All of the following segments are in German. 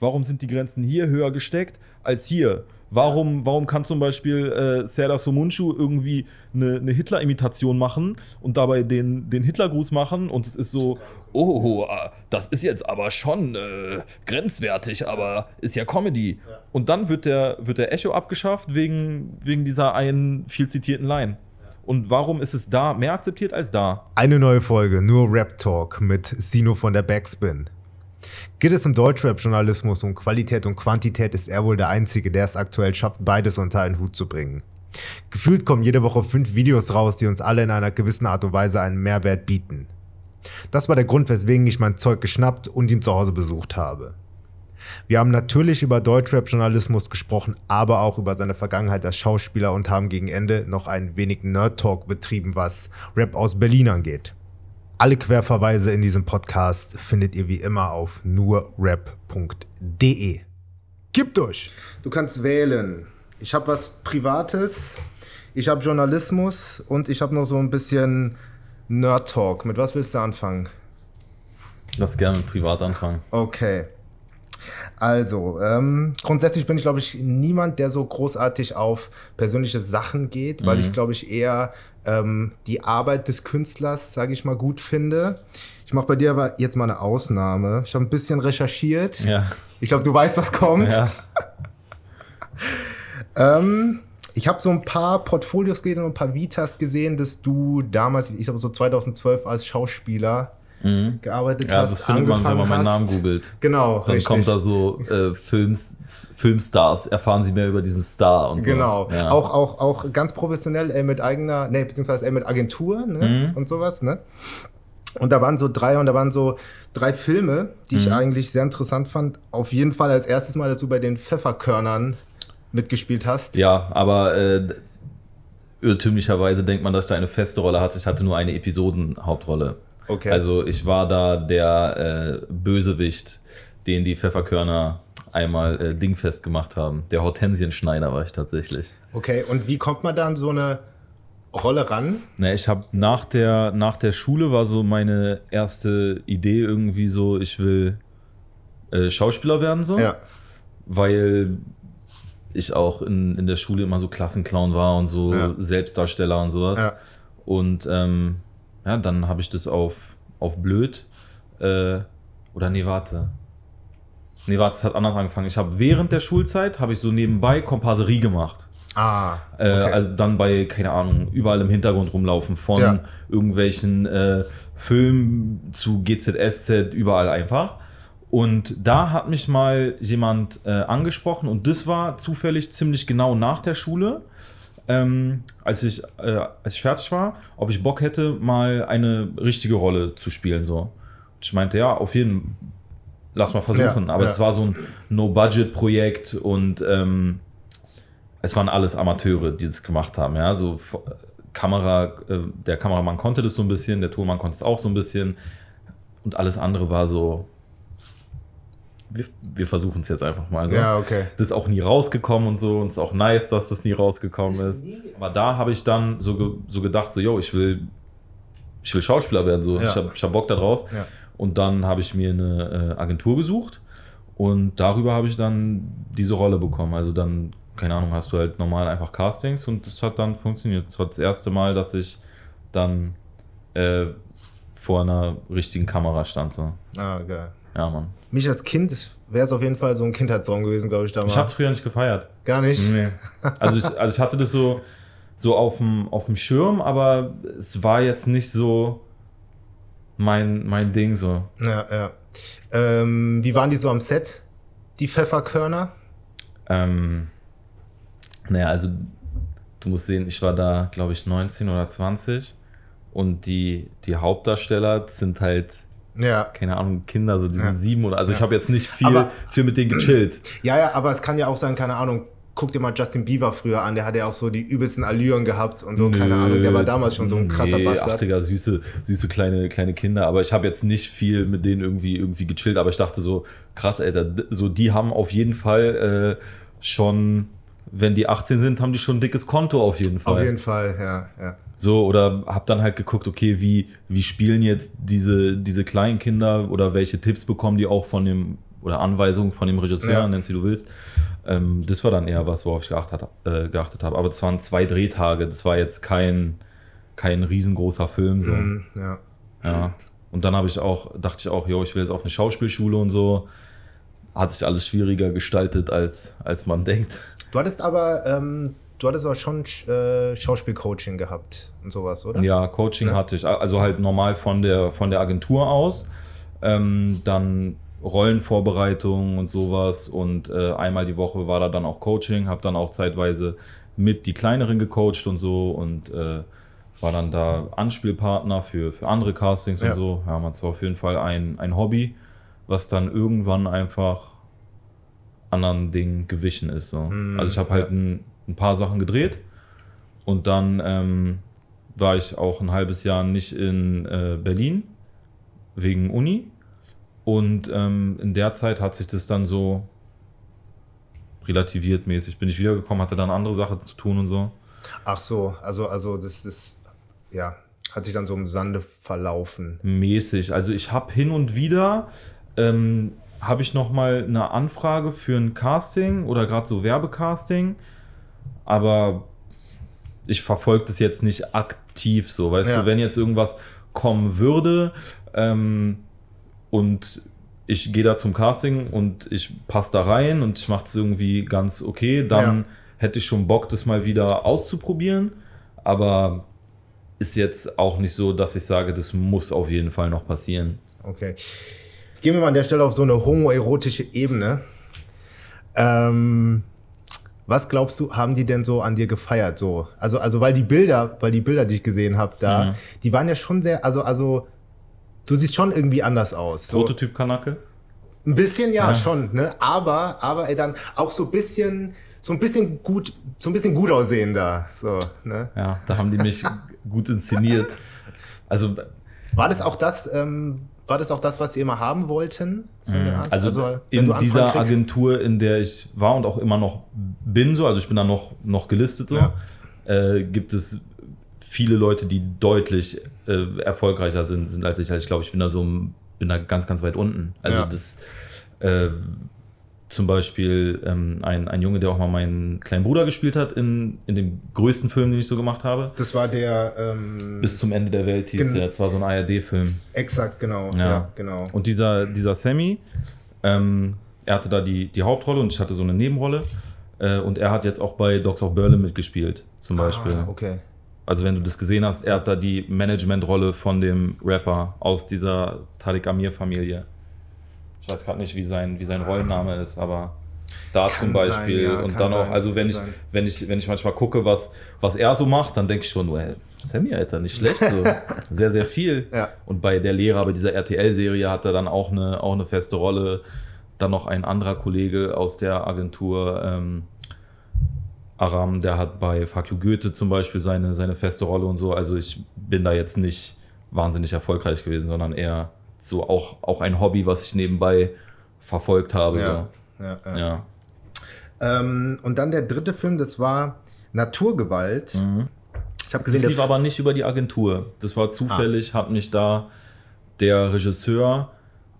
warum sind die Grenzen hier höher gesteckt als hier? Warum, warum kann zum Beispiel äh, Serdar Somuncu irgendwie eine, eine Hitler-Imitation machen und dabei den, den Hitlergruß machen und es ist so, oh, äh, das ist jetzt aber schon äh, grenzwertig, aber ist ja Comedy. Ja. Und dann wird der, wird der Echo abgeschafft wegen, wegen dieser einen viel zitierten Line. Und warum ist es da mehr akzeptiert als da? Eine neue Folge, nur Rap Talk mit Sino von der Backspin. Geht es im Deutschrap-Journalismus um Qualität und Quantität, ist er wohl der Einzige, der es aktuell schafft, beides unter einen Hut zu bringen. Gefühlt kommen jede Woche fünf Videos raus, die uns alle in einer gewissen Art und Weise einen Mehrwert bieten. Das war der Grund, weswegen ich mein Zeug geschnappt und ihn zu Hause besucht habe. Wir haben natürlich über Deutschrap-Journalismus gesprochen, aber auch über seine Vergangenheit als Schauspieler und haben gegen Ende noch ein wenig Nerd-Talk betrieben, was Rap aus Berlin angeht. Alle Querverweise in diesem Podcast findet ihr wie immer auf nurrap.de. Gib durch! Du kannst wählen. Ich habe was Privates, ich habe Journalismus und ich habe noch so ein bisschen Nerd-Talk. Mit was willst du anfangen? Lass gerne mit privat anfangen. Okay. Also, ähm, grundsätzlich bin ich, glaube ich, niemand, der so großartig auf persönliche Sachen geht, weil mhm. ich, glaube ich, eher ähm, die Arbeit des Künstlers, sage ich mal, gut finde. Ich mache bei dir aber jetzt mal eine Ausnahme. Ich habe ein bisschen recherchiert. Ja. Ich glaube, du weißt, was kommt. Ja. ähm, ich habe so ein paar Portfolios gesehen und ein paar Vitas gesehen, dass du damals, ich glaube so 2012 als Schauspieler mhm. gearbeitet ja, hast. Ja, das findet man, wenn man meinen Namen googelt. Genau. Dann richtig. kommt da so äh, Films, Filmstars, erfahren Sie mehr über diesen Star und so. Genau. Ja. Auch, auch, auch ganz professionell äh, mit eigener, ne, beziehungsweise äh, mit Agentur ne, mhm. und sowas, ne? Und da waren so drei und da waren so drei Filme, die mhm. ich eigentlich sehr interessant fand. Auf jeden Fall als erstes Mal, dass du bei den Pfefferkörnern mitgespielt hast. Ja, aber äh, irrtümlicherweise denkt man, dass ich da eine feste Rolle hatte. Ich hatte nur eine Episodenhauptrolle. Okay. Also ich war da der äh, Bösewicht, den die Pfefferkörner einmal äh, dingfest gemacht haben. Der Hortensienschneider war ich tatsächlich. Okay, und wie kommt man da an so eine Rolle ran? Na, ich habe nach der, nach der Schule war so meine erste Idee irgendwie so, ich will äh, Schauspieler werden so. Ja. Weil ich auch in, in der Schule immer so Klassenclown war und so ja. Selbstdarsteller und sowas. Ja. Und ähm, ja, dann habe ich das auf, auf blöd. Äh, oder nee, warte. Nee, warte, es hat anders angefangen. Ich habe während der Schulzeit, habe ich so nebenbei Komparserie gemacht. Ah. Äh, okay. Äh, also dann bei, keine Ahnung, überall im Hintergrund rumlaufen, von ja. irgendwelchen äh, Filmen zu GZSZ, überall einfach. Und da hat mich mal jemand äh, angesprochen und das war zufällig ziemlich genau nach der Schule ähm, als, ich, äh, als ich fertig war, ob ich Bock hätte, mal eine richtige Rolle zu spielen. So. Und ich meinte, ja, auf jeden Fall, lass mal versuchen. Ja, Aber es war so ein No-Budget-Projekt und ähm, es waren alles Amateure, die das gemacht haben. Ja, so Kamera, äh, der Kameramann konnte das so ein bisschen, der Tonmann konnte es auch so ein bisschen und alles andere war so wir, wir versuchen es jetzt einfach mal. So. Ja, okay. Das ist auch nie rausgekommen und so. Und es ist auch nice, dass das nie rausgekommen ist. Aber da habe ich dann so, ge, so gedacht, so, yo, ich will, ich will Schauspieler werden. So. Ja. Ich habe hab Bock darauf. Ja. Und dann habe ich mir eine äh, Agentur gesucht. Und darüber habe ich dann diese Rolle bekommen. Also dann, keine Ahnung, hast du halt normal einfach Castings und das hat dann funktioniert. Das war das erste Mal, dass ich dann äh, vor einer richtigen Kamera stand. So. Ah, geil. Ja, Mann. Mich als Kind wäre es auf jeden Fall so ein Kindheitssong gewesen, glaube ich, damals. Ich habe es früher nicht gefeiert. Gar nicht? Nee. Also ich, also ich hatte das so, so auf dem auf dem Schirm, aber es war jetzt nicht so mein, mein Ding so. Ja, ja. Ähm, wie waren die so am Set, die Pfefferkörner? Ähm, naja, also du musst sehen, ich war da, glaube ich, 19 oder 20 und die, die Hauptdarsteller sind halt ja. keine Ahnung, Kinder, so die sind ja. sieben oder also ja. ich habe jetzt nicht viel, aber, viel mit denen gechillt. Ja, ja, aber es kann ja auch sein, keine Ahnung, guck dir mal Justin Bieber früher an, der hat ja auch so die übelsten Allüren gehabt und so, Nö, keine Ahnung, der war damals schon so ein krasser nee, Bastard. Ach, Digga, süße, süße kleine, kleine Kinder, aber ich habe jetzt nicht viel mit denen irgendwie, irgendwie gechillt, aber ich dachte so, krass, Alter, so die haben auf jeden Fall äh, schon wenn die 18 sind, haben die schon ein dickes Konto auf jeden Fall. Auf jeden Fall, ja, ja. So, oder hab dann halt geguckt, okay, wie, wie spielen jetzt diese, diese kleinen Kinder oder welche Tipps bekommen die auch von dem, oder Anweisung von dem Regisseur, Ja. nennst wie du willst. Ähm, das war dann eher was, worauf ich geachtet, äh, geachtet habe. Aber das waren zwei Drehtage, das war jetzt kein, kein riesengroßer Film. So. Mhm, ja. Ja. Und dann habe ich auch, dachte ich auch, jo, ich will jetzt auf eine Schauspielschule und so. Hat sich alles schwieriger gestaltet, als, als man denkt. Du hattest aber, ähm, du hattest aber schon äh, Schauspielcoaching gehabt und sowas, oder? Ja, Coaching Ja. hatte ich. Also halt normal von der, von der Agentur aus. Ähm, dann Rollenvorbereitung und sowas. Und äh, einmal die Woche war da dann auch Coaching. Habe dann auch zeitweise mit die Kleineren gecoacht und so. Und äh, war dann da Anspielpartner für, für andere Castings Ja. und so. Ja, man war auf jeden Fall ein, ein Hobby, was dann irgendwann einfach anderen Dingen gewichen ist. So. Mhm, also ich habe halt ja. ein, ein paar Sachen gedreht und dann ähm, war ich auch ein halbes Jahr nicht in äh, Berlin wegen Uni und ähm, in der Zeit hat sich das dann so relativiert mäßig. Bin ich wiedergekommen, hatte dann andere Sachen zu tun und so. Ach so, also, also das ist, ja, hat sich dann so im Sande verlaufen. mäßig. Also ich habe hin und wieder ähm, habe ich noch mal eine Anfrage für ein Casting oder gerade so Werbecasting, aber ich verfolge das jetzt nicht aktiv so. Weißt Ja. du, wenn jetzt irgendwas kommen würde ähm, und ich gehe da zum Casting und ich passe da rein und ich mache es irgendwie ganz okay, dann Ja. hätte ich schon Bock, das mal wieder auszuprobieren. Aber ist jetzt auch nicht so, dass ich sage, das muss auf jeden Fall noch passieren. Okay. Gehen wir mal an der Stelle auf so eine homoerotische Ebene. Ähm, was glaubst du, haben die denn so an dir gefeiert? So? Also, also weil die Bilder, weil die Bilder, die ich gesehen habe, da, Mhm. die waren ja schon sehr, also, also, du siehst schon irgendwie anders aus. So, Prototyp Kanake? ein bisschen ja, Ja. schon, ne? Aber, aber ey, dann auch so ein bisschen, so ein bisschen gut, so ein bisschen gut aussehender. So, ne? Ja, da haben die mich gut inszeniert. Also, War das auch das, ähm, war das auch das, was sie immer haben wollten? So Art? also, wenn in dieser Agentur, in der ich war und auch immer noch bin, so, also ich bin da noch, noch gelistet, so, Ja. äh, gibt es viele Leute, die deutlich äh, erfolgreicher sind, sind als ich. Also ich glaube, ich bin da so bin da ganz, ganz weit unten. Also Ja. das äh, zum Beispiel ähm, ein, ein Junge, der auch mal meinen kleinen Bruder gespielt hat in, in dem größten Film, den ich so gemacht habe. Das war der, ähm, Bis zum Ende der Welt hieß der. Das war so ein ARD-Film. exakt, genau. Ja. Ja, genau. Und dieser, dieser Sammy, ähm, er hatte da die, die Hauptrolle und ich hatte so eine Nebenrolle. Äh, und er hat jetzt auch bei Dogs of Berlin mitgespielt, zum Beispiel. Ah, okay. Also wenn du das gesehen hast, er hat da die Managementrolle von dem Rapper aus dieser Tariq Amir-Familie. Ich weiß gerade nicht, wie sein, wie sein Rollenname ist, aber da Kann zum Beispiel. sein, ja, und dann auch, sein, also wenn ich, sein. wenn ich, wenn ich manchmal gucke, was, was er so macht, dann denke ich schon, well, Sammy, Alter, nicht schlecht. So. sehr, sehr viel. Ja. Und bei der Lehrer, bei dieser RTL-Serie hat er dann auch eine, auch eine feste Rolle. Dann noch ein anderer Kollege aus der Agentur, ähm, Aram, der hat bei Fuck You Goethe zum Beispiel seine, seine feste Rolle und so. Also ich bin da jetzt nicht wahnsinnig erfolgreich gewesen, sondern eher so auch, auch ein Hobby, was ich nebenbei verfolgt habe. Ja, ja, So. ja. ja. Ähm, und dann der dritte Film, das war Naturgewalt. Mhm. Ich habe Das gesehen, lief der aber nicht über die Agentur. Das war zufällig, hat mich da der Regisseur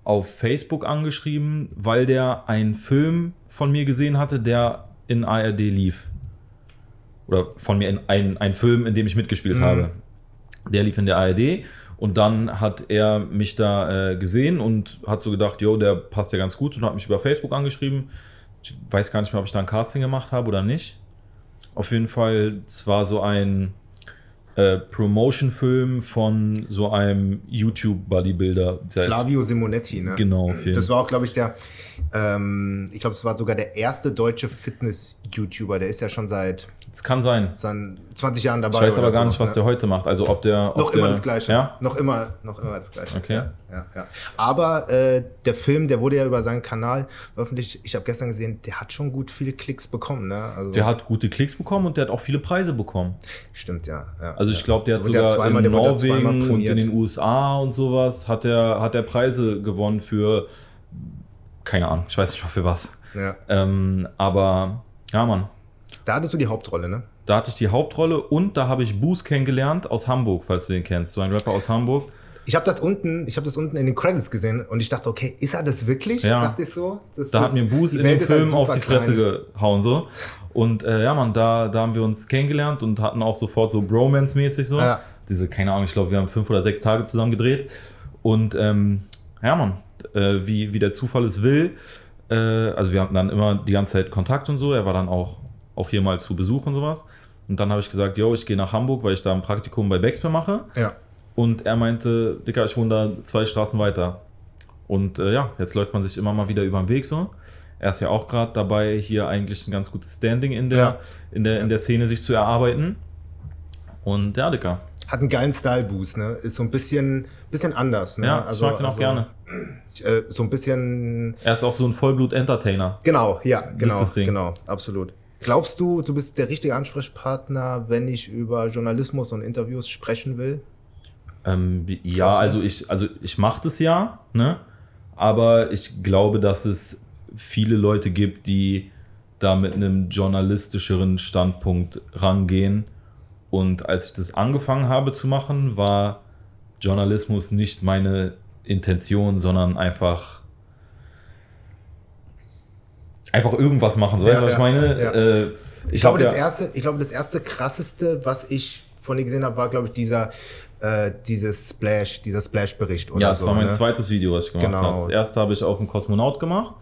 auf Facebook angeschrieben, weil der einen Film von mir gesehen hatte, der in ARD lief. Oder von mir in ein, ein Film, in dem ich mitgespielt Mhm. habe. Der lief in der ARD und dann hat er mich da äh, gesehen und hat so gedacht, jo, der passt ja ganz gut und hat mich über Facebook angeschrieben. Ich weiß gar nicht mehr, ob ich da ein Casting gemacht habe oder nicht. Auf jeden Fall, es war so ein äh, Promotion-Film von so einem YouTube-Bodybuilder. Flavio Simonetti, ne? Genau, Film. Das war auch, glaube ich, der, ähm, ich glaube, es war sogar der erste deutsche Fitness-YouTuber. Der ist ja schon seit, Es kann sein. seit 20 Jahren dabei. Ich weiß aber gar so, nicht, was ne? der heute macht. Also ob der. Ob Noch der, immer das Gleiche. Ja? Noch immer, noch immer das Gleiche. Okay. Ja, ja, ja. Aber äh, der Film, der wurde ja über seinen Kanal veröffentlicht. Ich habe gestern gesehen, der hat schon gut viele Klicks bekommen. Ne? Also, Der hat gute Klicks bekommen und der hat auch viele Preise bekommen. Stimmt, ja. ja Also ich glaube, der hat sogar zweimal- in Norwegen und in den USA und sowas hat er hat er Preise gewonnen für keine Ahnung, ich weiß nicht mal für was. Ja. Ähm, aber ja, Mann, Da hattest du die Hauptrolle, ne? da hatte ich die Hauptrolle und da habe ich Boos kennengelernt aus Hamburg, falls du den kennst. So ein Rapper aus Hamburg. Ich habe das unten, ich habe das unten in den Credits gesehen und ich dachte, okay, ist er das wirklich? Ja. Dachte ich so. Das, Da das, hat mir die in dem halt Film auf die Fresse klein. gehauen so. Und äh, ja, man, da, da haben wir uns kennengelernt und hatten auch sofort so Bromance-mäßig so. Ja. Diese, keine Ahnung, ich glaube, wir haben fünf oder sechs Tage zusammen gedreht. Und ähm, ja, man, äh, wie, wie der Zufall es will. Äh, also wir hatten dann immer die ganze Zeit Kontakt und so. Er war dann auch, auch hier mal zu Besuch und sowas. Und dann habe ich gesagt, yo, ich gehe nach Hamburg, weil ich da ein Praktikum bei Baxper mache. Ja. Und er meinte, Dicker, ich wohne da zwei Straßen weiter. Und äh, ja, jetzt läuft man sich immer mal wieder über den Weg so. Er ist ja auch gerade dabei, hier eigentlich ein ganz gutes Standing in der, Ja. in der, in der Szene sich zu erarbeiten. Und ja, Dicker. Hat einen geilen Style-Boost, ne? Ist so ein bisschen, bisschen anders, ne? Ja, ich mag den auch gerne. Äh, so ein bisschen, Er ist auch so ein Vollblut-Entertainer. genau, ja, genau, das Ding. genau, absolut. Glaubst du, du bist der richtige Ansprechpartner, wenn ich über Journalismus und Interviews sprechen will? Ähm, ja, also ich, also ich mache das ja, ne? Aber ich glaube, dass es viele Leute gibt, die da mit einem journalistischeren Standpunkt rangehen. Und als ich das angefangen habe zu machen, war Journalismus nicht meine Intention, sondern einfach einfach irgendwas machen. So, Ja, weißt du, was ich meine? Äh, Ich, glaube, hab das erste, ich glaube, das erste krasseste, was ich von dir gesehen habe, war, glaube ich, dieser, äh, dieses Splash, dieser Splash-Bericht Ja, das so. war mein ne? zweites Video, was ich gemacht Genau. habe. Das erste habe ich auf dem Kosmonaut gemacht.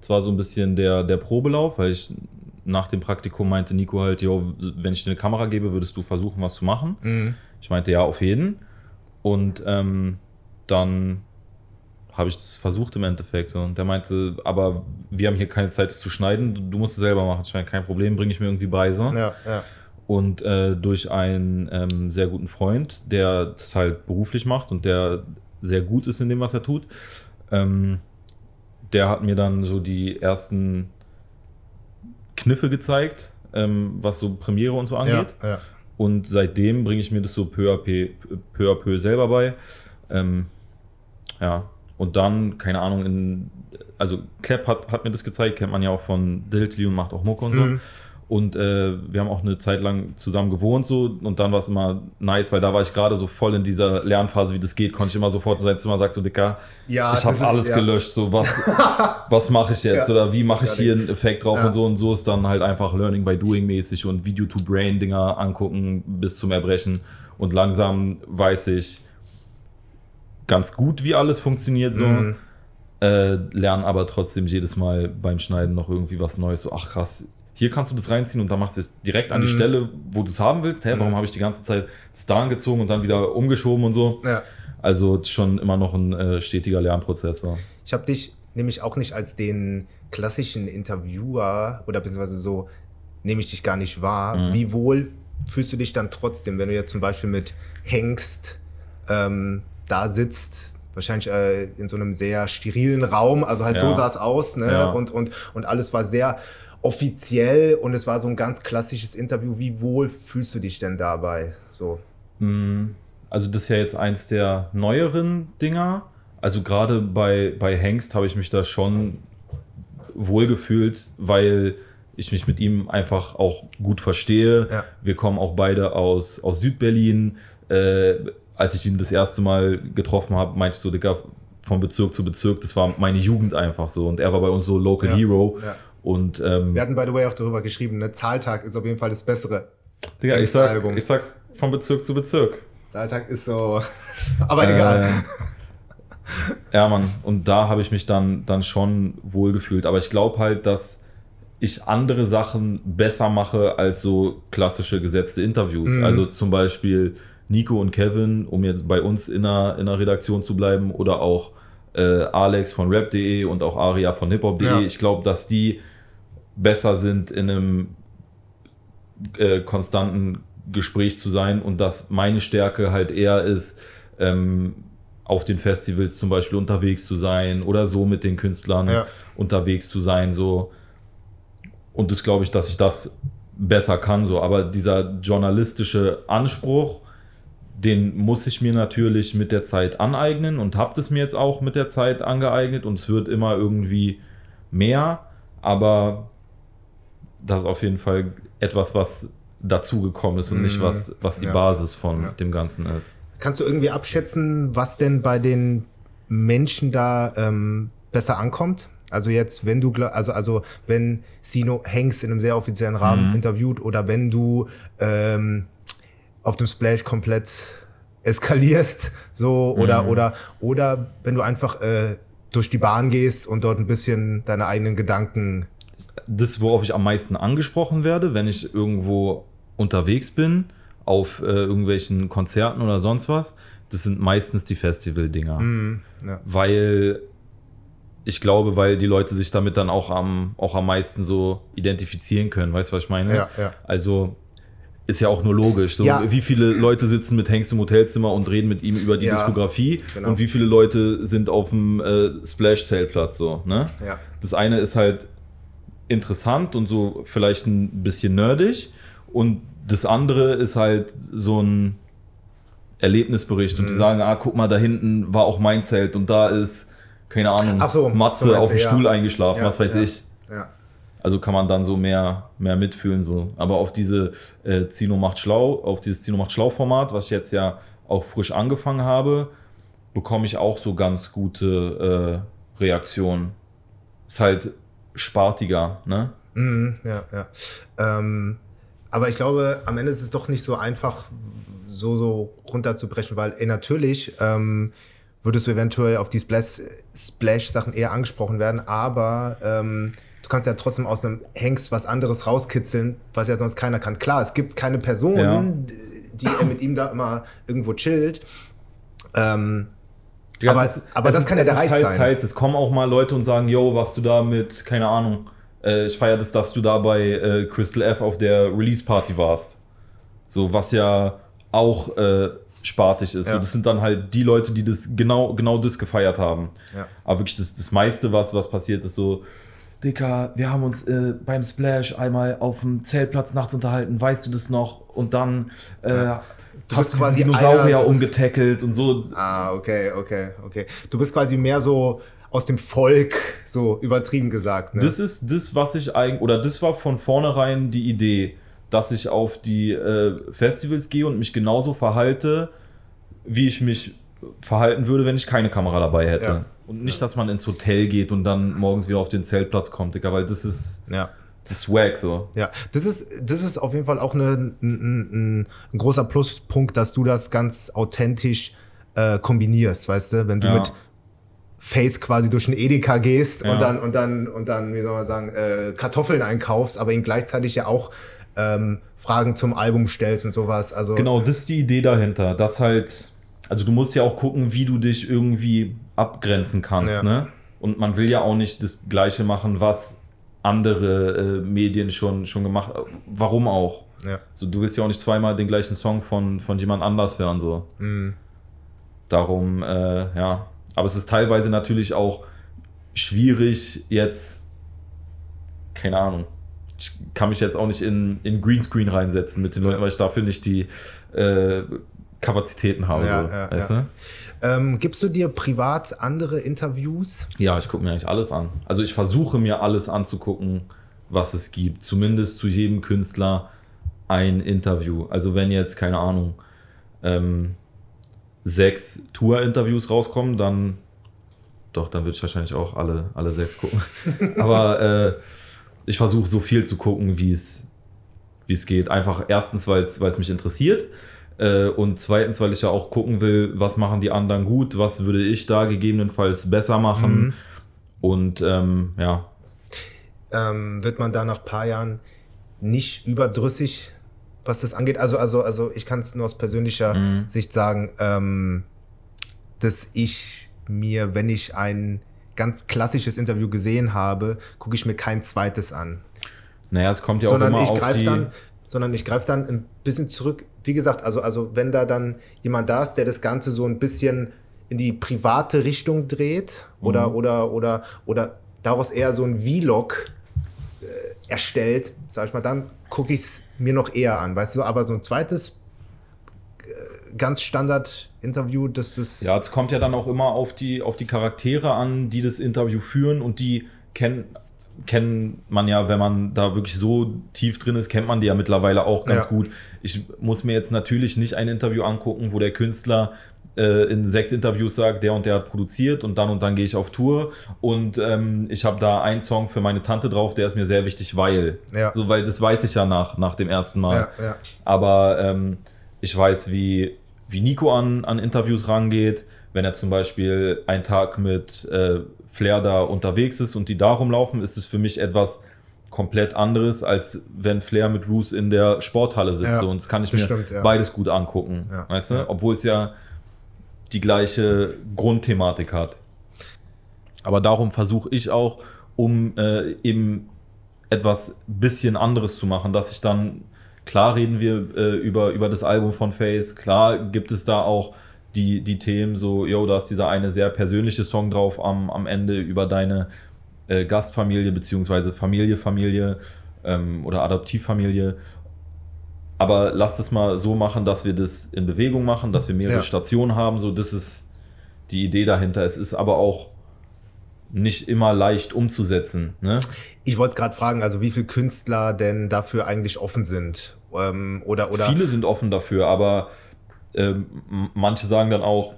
Das war so ein bisschen der, der Probelauf, weil ich nach dem Praktikum meinte Nico halt, jo, wenn ich dir eine Kamera gebe, würdest du versuchen, was zu machen. Mhm. Ich meinte, ja, auf jeden. Und ähm, dann habe ich das versucht im Endeffekt. So. Und der meinte, aber wir haben hier keine Zeit, das zu schneiden. Du, musst es selber machen. Ich meine, kein Problem, bringe ich mir irgendwie bei. So. Ja, ja. Und äh, durch einen ähm, sehr guten Freund, der das halt beruflich macht und der sehr gut ist in dem, was er tut, ähm, der hat mir dann so die ersten Kniffe gezeigt, ähm, was so Premiere und so angeht. Ja, ja. Und seitdem bringe ich mir das so peu à peu, peu, à peu selber bei. Ähm, ja, und dann, keine Ahnung, in, also Klepp hat, hat mir das gezeigt, kennt man ja auch von Diltli und macht auch Mucke und so. Mhm. Und äh, wir haben auch eine Zeit lang zusammen gewohnt so und dann war es immer nice, weil da war ich gerade so voll in dieser Lernphase, wie das geht, konnte ich immer sofort in sein Zimmer sagen, so Dicker, Ja, ich habe alles ja. gelöscht, so was, was mache ich jetzt Ja. oder wie mache ich hier einen Effekt drauf und so und so ist dann halt einfach Learning by Doing mäßig und Video to Brain Dinger angucken bis zum Erbrechen und langsam weiß ich ganz gut, wie alles funktioniert so. Mhm. Äh, lernen aber trotzdem jedes Mal beim Schneiden noch irgendwie was Neues. So, ach krass, hier kannst du das reinziehen und dann machst du es direkt an die Mhm. Stelle, wo du es haben willst. Hä, warum Mhm. habe ich die ganze Zeit es da angezogen und dann wieder umgeschoben und so? ja. Also schon immer noch ein äh, stetiger Lernprozess. So. Ich habe dich nämlich auch nicht als den klassischen Interviewer oder beziehungsweise so nehme ich dich gar nicht wahr. Mhm. Wie wohl fühlst du dich dann trotzdem, wenn du jetzt zum Beispiel mit Hengst ähm, da sitzt, wahrscheinlich äh, in so einem sehr sterilen Raum, also halt so Ja. sah es aus, ne? Ja. Und, und, und alles war sehr offiziell und es war so ein ganz klassisches Interview. Wie wohl fühlst du dich denn dabei? So. Mm, Also das ist ja jetzt eins der neueren Dinger. Also gerade bei, bei Hengst habe ich mich da schon wohlgefühlt, weil ich mich mit ihm einfach auch gut verstehe. Ja. Wir kommen auch beide aus, aus Südberlin. Äh, als ich ihn das erste Mal getroffen habe, meinte ich so, Dicker, von Bezirk zu Bezirk, das war meine Jugend einfach so. Und er war bei uns so Local Ja. Hero. Ja. Und ähm, Wir hatten, by the way, auch darüber geschrieben, ne? Zahltag ist auf jeden Fall das Bessere. Digga, ich, sag, Hengst-Album. ich sag von Bezirk zu Bezirk. Zahltag ist so. Aber egal. Äh, ja, Mann. Und da habe ich mich dann, dann schon wohlgefühlt. Aber ich glaube halt, dass ich andere Sachen besser mache als so klassische gesetzte Interviews. Mhm. Also zum Beispiel Nico und Kevin, um jetzt bei uns in der, in der Redaktion zu bleiben, oder auch äh, Alex von rap.de und auch Aria von hiphop.de. Ja. Ich glaube, dass die besser sind in einem äh, konstanten Gespräch zu sein und dass meine Stärke halt eher ist, ähm, auf den Festivals zum Beispiel unterwegs zu sein oder so mit den Künstlern Ja. unterwegs zu sein, so. Und das glaube ich, dass ich das besser kann, so. Aber dieser journalistische Anspruch, den muss ich mir natürlich mit der Zeit aneignen und habe das mir jetzt auch mit der Zeit angeeignet und es wird immer irgendwie mehr, aber das ist auf jeden Fall etwas, was dazugekommen ist und nicht Mhm. was, was die Ja. Basis von Ja. dem Ganzen ist. kannst du irgendwie abschätzen, was denn bei den Menschen da ähm, besser ankommt? Also jetzt, wenn du, also, also wenn Sino Hanks in einem sehr offiziellen Rahmen mhm. interviewt oder wenn du ähm, auf dem Splash komplett eskalierst, so oder mhm. oder oder wenn du einfach äh, durch die Bahn gehst und dort ein bisschen deine eigenen Gedanken. Das, worauf ich am meisten angesprochen werde, wenn ich irgendwo unterwegs bin, auf äh, irgendwelchen Konzerten oder sonst was, das sind meistens die Festival-Dinger. Mm, ja. Weil ich glaube, weil die Leute sich damit dann auch am, auch am meisten so identifizieren können. Weißt du, was ich meine? Ja, ja. Also ist ja auch nur logisch. So, ja. Wie viele Leute sitzen mit Hengst im Hotelzimmer und reden mit ihm über die ja, Diskografie genau. und wie viele Leute sind auf dem äh, Splash-Zeltplatz so. Ne? Ja. Das eine ist halt interessant und so vielleicht ein bisschen nerdig und das andere ist halt so ein Erlebnisbericht und die mhm. sagen, ah, guck mal, da hinten war auch mein Zelt und da ist, keine Ahnung, so, Matze so auf dem Stuhl eingeschlafen, was weiß ich. Ja. Also kann man dann so mehr, mehr mitfühlen. So. Aber auf diese äh, Zino macht schlau, auf dieses Zino macht schlau Format, was ich jetzt ja auch frisch angefangen habe, bekomme ich auch so ganz gute äh, Reaktionen. Ist halt spartiger, ne? Mhm, ja, ja. Ähm, aber ich glaube, am Ende ist es doch nicht so einfach, so, so runterzubrechen, weil ey, natürlich ähm, würdest du eventuell auf die Splash-Sachen eher angesprochen werden, aber ähm, kannst ja trotzdem aus einem Hengst was anderes rauskitzeln, was ja sonst keiner kann. Klar, es gibt keine Person, ja. die er mit ihm da immer irgendwo chillt. Ähm, ja, aber, ist, aber das ist, kann ja der Reiz teils, sein. Teils. Es kommen auch mal Leute und sagen, yo, was du da mit, keine Ahnung, äh, ich feiere das, dass du da bei äh, Crystal F auf der Release-Party warst. So, was ja auch äh, spartig ist. Ja. So, das sind dann halt die Leute, die das genau, genau das gefeiert haben. Ja. Aber wirklich das, das meiste, was, was passiert, ist so, Dicker, wir haben uns äh, beim Splash einmal auf dem Zeltplatz nachts unterhalten, weißt du das noch? Und dann äh, ja. du hast du quasi Dinosaurier einer, umgetackelt und so. Ah, okay, okay, okay. Du bist quasi mehr so aus dem Volk, so übertrieben gesagt. Ne? Das ist das, was ich eigentlich, oder das war von vornherein die Idee, dass ich auf die äh, Festivals gehe und mich genauso verhalte, wie ich mich verhalten würde, wenn ich keine Kamera dabei hätte. Ja. Und nicht, dass man ins Hotel geht und dann morgens wieder auf den Zeltplatz kommt, Digga, weil das ist. Ja. Das ist wack so. Ja, das ist, das ist auf jeden Fall auch eine, ein, ein, ein großer Pluspunkt, dass du das ganz authentisch äh, kombinierst, weißt du? Wenn du ja. mit Face quasi durch den Edeka gehst ja. und dann, und dann, und dann, wie soll man sagen, äh, Kartoffeln einkaufst, aber ihn gleichzeitig ja auch ähm, Fragen zum Album stellst und sowas. Also genau, das ist die Idee dahinter, dass halt also du musst ja auch gucken, wie du dich irgendwie abgrenzen kannst, ja. ne? Und man will ja auch nicht das Gleiche machen, was andere äh, Medien schon, schon gemacht haben. Warum auch? Ja. So, du willst ja auch nicht zweimal den gleichen Song von, von jemand anders hören, so. Mhm. Darum, äh, ja. Aber es ist teilweise natürlich auch schwierig, jetzt, keine Ahnung, ich kann mich jetzt auch nicht in, in Greenscreen reinsetzen mit den Leuten, ja. weil ich dafür nicht die äh, Kapazitäten habe. Ja, so, ja, weißt ja. Ähm, gibst du dir privat andere Interviews? Ja, ich gucke mir eigentlich alles an. Also ich versuche mir alles anzugucken, was es gibt. Zumindest zu jedem Künstler ein Interview. Also wenn jetzt, keine Ahnung, ähm, sechs Tour-Interviews rauskommen, dann doch, dann würde ich wahrscheinlich auch alle, alle sechs gucken. Aber äh, ich versuche so viel zu gucken, wie es wie es geht. Einfach erstens, weil es mich interessiert äh, und zweitens, weil ich ja auch gucken will, was machen die anderen gut, was würde ich da gegebenenfalls besser machen. Mhm. Und ähm, ja. Ähm, wird man da nach ein paar Jahren nicht überdrüssig, was das angeht? Also, also, also ich kann es nur aus persönlicher mhm. Sicht sagen, ähm, dass ich mir, wenn ich ein ganz klassisches Interview gesehen habe, gucke ich mir kein zweites an. Naja, es kommt ja Sondern auch immer ich auf die... Dann, sondern ich greife dann ein bisschen zurück. Wie gesagt, also, also wenn da dann jemand da ist, der das Ganze so ein bisschen in die private Richtung dreht oder, mhm. oder, oder, oder daraus eher so ein Vlog äh, erstellt, sag ich mal, dann gucke ich es mir noch eher an, weißt du, aber so ein zweites äh, ganz Standard-Interview, das ist. Ja, es kommt ja dann auch immer auf die, auf die Charaktere an, die das Interview führen und die kennen kennt man ja, wenn man da wirklich so tief drin ist, kennt man die ja mittlerweile auch ganz Ja. gut. Ich muss mir jetzt natürlich nicht ein Interview angucken, wo der Künstler äh, in sechs Interviews sagt, der und der hat produziert und dann und dann gehe ich auf Tour und ähm, ich habe da einen Song für meine Tante drauf, der ist mir sehr wichtig, weil. Ja. So, weil das weiß ich ja nach, nach dem ersten Mal. Ja. Aber ähm, ich weiß, wie, wie Nico an, an Interviews rangeht. Wenn er zum Beispiel einen Tag mit äh, Flair da unterwegs ist und die da rumlaufen, ist es für mich etwas komplett anderes, als wenn Flair mit Roos in der Sporthalle sitzt. Ja, und das kann ich das mir stimmt, ja. beides gut angucken. Ja, Weißt du? Obwohl es ja die gleiche Grundthematik hat. Aber darum versuche ich auch, um äh, eben etwas bisschen anderes zu machen, dass ich dann, klar reden wir äh, über, über das Album von Face, klar gibt es da auch die, die Themen, so, yo, da ist dieser eine sehr persönliche Song drauf am, am Ende über deine äh, Gastfamilie, beziehungsweise Familie, Familie ähm, oder Adoptivfamilie. Aber lasst es mal so machen, dass wir das in Bewegung machen, dass wir mehrere Ja. Stationen haben, so, das ist die Idee dahinter. Es ist aber auch nicht immer leicht umzusetzen. Ne? Ich wollte gerade fragen, also wie viele Künstler denn dafür eigentlich offen sind? Ähm, oder, oder Viele sind offen dafür, aber ähm, manche sagen dann auch,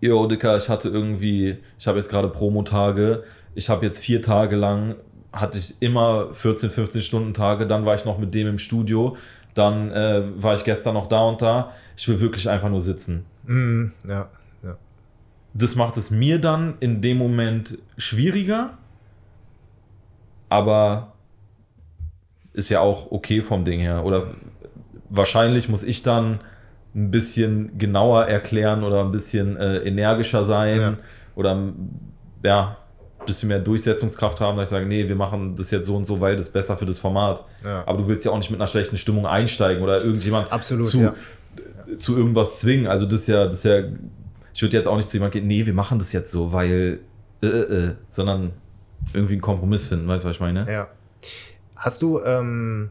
yo, Dicker, ich hatte irgendwie, ich habe jetzt gerade Promotage, ich habe jetzt vier Tage lang, hatte ich immer 14, 15 Stunden Tage, dann war ich noch mit dem im Studio, dann äh, war ich gestern noch da und da, ich will wirklich einfach nur sitzen. Mm, ja, ja. Das macht es mir dann in dem Moment schwieriger, aber ist ja auch okay vom Ding her. Oder wahrscheinlich muss ich dann ein bisschen genauer erklären oder ein bisschen äh, energischer sein Ja. oder ja, ein bisschen mehr Durchsetzungskraft haben, dass ich sage, nee, wir machen das jetzt so und so, weil das ist besser für das Format. Ja. Aber du willst ja auch nicht mit einer schlechten Stimmung einsteigen oder irgendjemand Absolut, zu, ja. zu irgendwas zwingen. Also das ist ja, das ist ja, ich würde jetzt auch nicht zu jemandem gehen, nee, wir machen das jetzt so, weil, äh, äh, äh, sondern irgendwie einen Kompromiss finden, weißt du, was ich meine? Ja. Hast du ähm,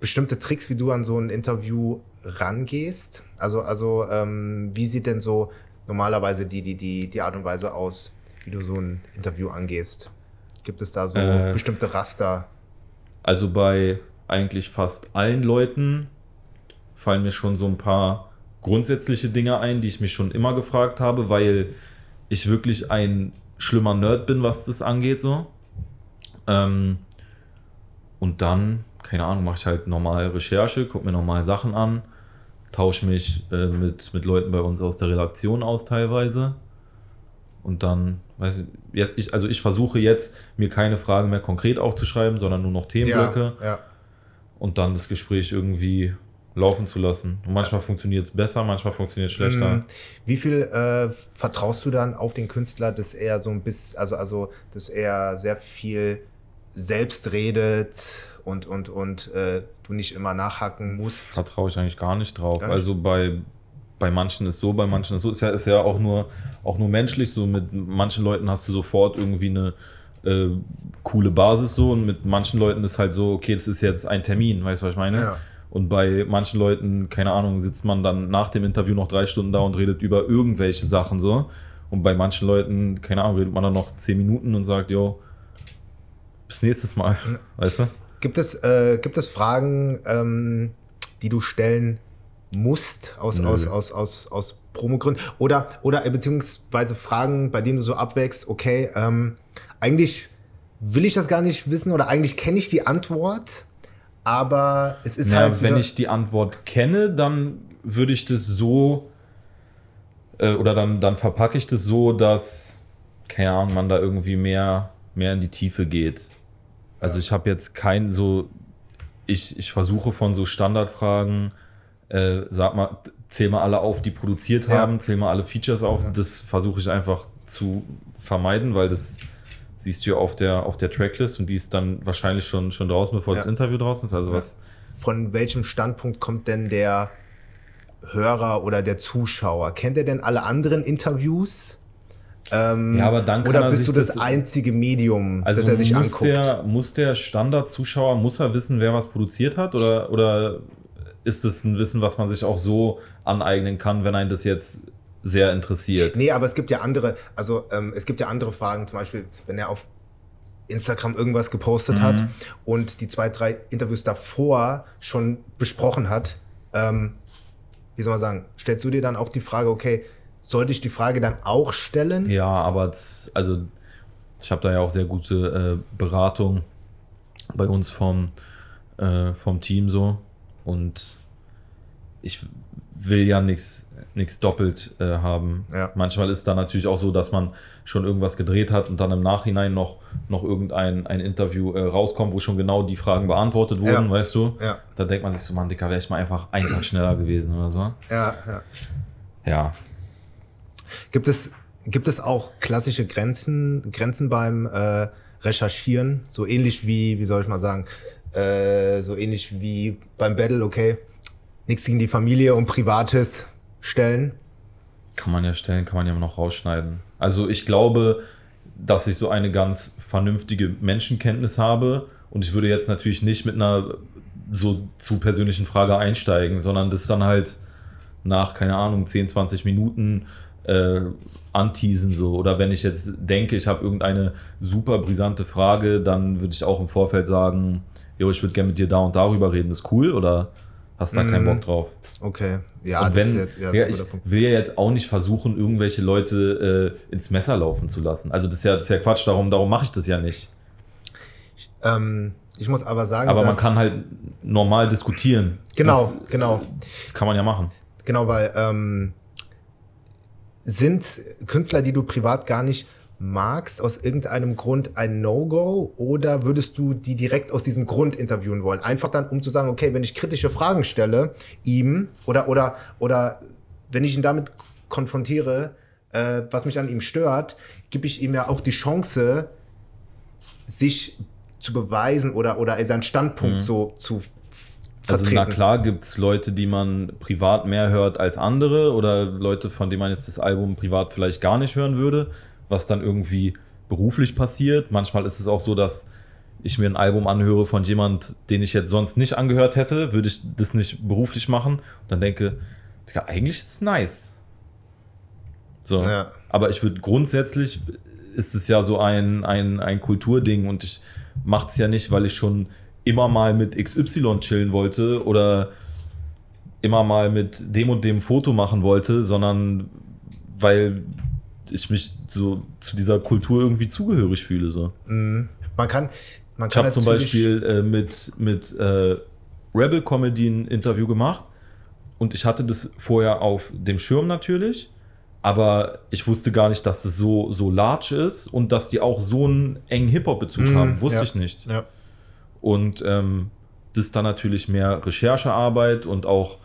bestimmte Tricks, wie du an so ein Interview rangehst? Also, also ähm, wie sieht denn so normalerweise die, die, die, die Art und Weise aus, wie du so ein Interview angehst? Gibt es da so Äh. bestimmte Raster? Also bei eigentlich fast allen Leuten fallen mir schon so ein paar grundsätzliche Dinge ein, die ich mich schon immer gefragt habe, weil ich wirklich ein schlimmer Nerd bin, was das angeht, so. Ähm, und dann, keine Ahnung, mache ich halt normal Recherche, gucke mir normal Sachen an, tausche mich äh, mit, mit Leuten bei uns aus der Redaktion aus teilweise. Und dann, weiß ich, also ich versuche jetzt, mir keine Fragen mehr konkret aufzuschreiben, sondern nur noch Themenblöcke ja. und dann das Gespräch irgendwie laufen zu lassen. Und manchmal funktioniert es besser, manchmal funktioniert es schlechter. Mm, Wie viel äh, vertraust du dann auf den Künstler, dass er so ein bisschen, also, also dass er sehr viel selbst redet und, und, und äh, du nicht immer nachhaken musst? Vertraue ich eigentlich gar nicht drauf. Gar nicht? Also bei, bei manchen ist so, bei manchen ist so. Ist ja, ist ja auch, nur, auch nur menschlich so. Mit manchen Leuten hast du sofort irgendwie eine äh, coole Basis so und mit manchen Leuten ist halt so, okay, das ist jetzt ein Termin, weißt du, was ich meine? Ja. Und bei manchen Leuten, keine Ahnung, sitzt man dann nach dem Interview noch drei Stunden da und redet über irgendwelche Sachen so. Und bei manchen Leuten, keine Ahnung, redet man dann noch zehn Minuten und sagt, jo, bis nächstes Mal, weißt du? Gibt es, äh, gibt es Fragen, ähm, die du stellen musst aus, Nö. aus, aus, aus, aus Promogründen? Oder, oder äh, beziehungsweise Fragen, bei denen du so abwägst, okay, ähm, eigentlich will ich das gar nicht wissen oder eigentlich kenne ich die Antwort, aber es ist Ja, halt. wenn ich die Antwort kenne, dann würde ich das so äh, oder dann, dann verpacke ich das so, dass, keine Ahnung, man da irgendwie mehr, mehr in die Tiefe geht. Also ich habe jetzt kein so, ich, ich versuche von so Standardfragen, äh, sag mal, zähl mal alle auf, die produziert Ja. haben, zähl mal alle Features auf. Das versuche ich einfach zu vermeiden, weil das siehst du ja auf der, auf der Tracklist und die ist dann wahrscheinlich schon, schon draußen, bevor das Ja. Interview draußen ist. Also Ja. was von welchem Standpunkt kommt denn der Hörer oder der Zuschauer? Kennt er denn alle anderen Interviews? Ähm, Ja, aber dann kann oder er bist sich du das, das- einzige Medium, Also das er sich muss, anguckt? der, muss der Standardzuschauer, muss er wissen, wer was produziert hat? Oder, oder ist es ein Wissen, was man sich auch so aneignen kann, wenn einen das jetzt sehr interessiert? Nee, aber es gibt ja andere, also ähm, es gibt ja andere Fragen, zum Beispiel, wenn er auf Instagram irgendwas gepostet mhm. hat und die zwei, drei Interviews davor schon besprochen hat, ähm, wie soll man sagen, stellst du dir dann auch die Frage, okay, sollte ich die Frage dann auch stellen? Ja, aber also ich habe da ja auch sehr gute äh, Beratung bei uns vom, äh, vom Team so und ich will ja nichts nichts doppelt äh, haben. Ja. Manchmal ist da natürlich auch so, dass man schon irgendwas gedreht hat und dann im Nachhinein noch, noch irgendein ein Interview äh, rauskommt, wo schon genau die Fragen beantwortet wurden, ja. weißt du? Ja. Da denkt man sich so, Mann, Dicker, wäre ich mal einfach einen Tag schneller gewesen oder so. Ja, ja. Ja. Gibt es, gibt es auch klassische Grenzen, Grenzen beim äh, Recherchieren? So ähnlich wie, wie soll ich mal sagen, äh, so ähnlich wie beim Battle, okay, nichts gegen die Familie und Privates, stellen? Kann man ja stellen, kann man ja noch rausschneiden. Also ich glaube, dass ich so eine ganz vernünftige Menschenkenntnis habe und ich würde jetzt natürlich nicht mit einer so zu persönlichen Frage einsteigen, sondern das dann halt nach, keine Ahnung, 10, 20 Minuten äh, anteasen so. Oder wenn ich jetzt denke, ich habe irgendeine super brisante Frage, dann würde ich auch im Vorfeld sagen, jo, ich würde gerne mit dir da und darüber reden, ist cool oder hast da mm. keinen Bock mhm. drauf. Okay, ja, und wenn, jetzt, ja, ja ich will ja jetzt auch nicht versuchen, irgendwelche Leute äh, ins Messer laufen zu lassen. Also das ist ja, das ist ja Quatsch, darum, darum mache ich das ja nicht. Ähm, ich muss aber sagen, aber man kann halt normal diskutieren. Genau, das, genau. Das kann man ja machen. Genau, weil ähm, sind Künstler, die du privat gar nicht magst, aus irgendeinem Grund ein No-Go oder würdest du die direkt aus diesem Grund interviewen wollen? Einfach dann, um zu sagen, okay, wenn ich kritische Fragen stelle, ihm oder, oder, oder wenn ich ihn damit konfrontiere, äh, was mich an ihm stört, gebe ich ihm ja auch die Chance, sich zu beweisen oder, oder seinen Standpunkt mhm. so zu Vertreten. Also na klar gibt es Leute, die man privat mehr hört als andere oder Leute, von denen man jetzt das Album privat vielleicht gar nicht hören würde was dann irgendwie beruflich passiert. Manchmal ist es auch so, dass ich mir ein Album anhöre von jemand, den ich jetzt sonst nicht angehört hätte, würde ich das nicht beruflich machen und dann denke, eigentlich ist es nice. So. Ja. Aber ich würde grundsätzlich ist es ja so ein, ein, ein Kulturding und ich mache es ja nicht, weil ich schon immer mal mit XY chillen wollte oder immer mal mit dem und dem Foto machen wollte, sondern weil ich mich so zu dieser Kultur irgendwie zugehörig fühle. So. Mhm. Man kann, man kann. Ich habe zum Beispiel äh, mit, mit äh, Rebel Comedy ein Interview gemacht und ich hatte das vorher auf dem Schirm natürlich, aber ich wusste gar nicht, dass es so, so large ist und dass die auch so einen engen Hip-Hop-Bezug mhm, haben. Wusste ja, ich nicht. Ja. Und ähm, das ist dann natürlich mehr Recherchearbeit und auch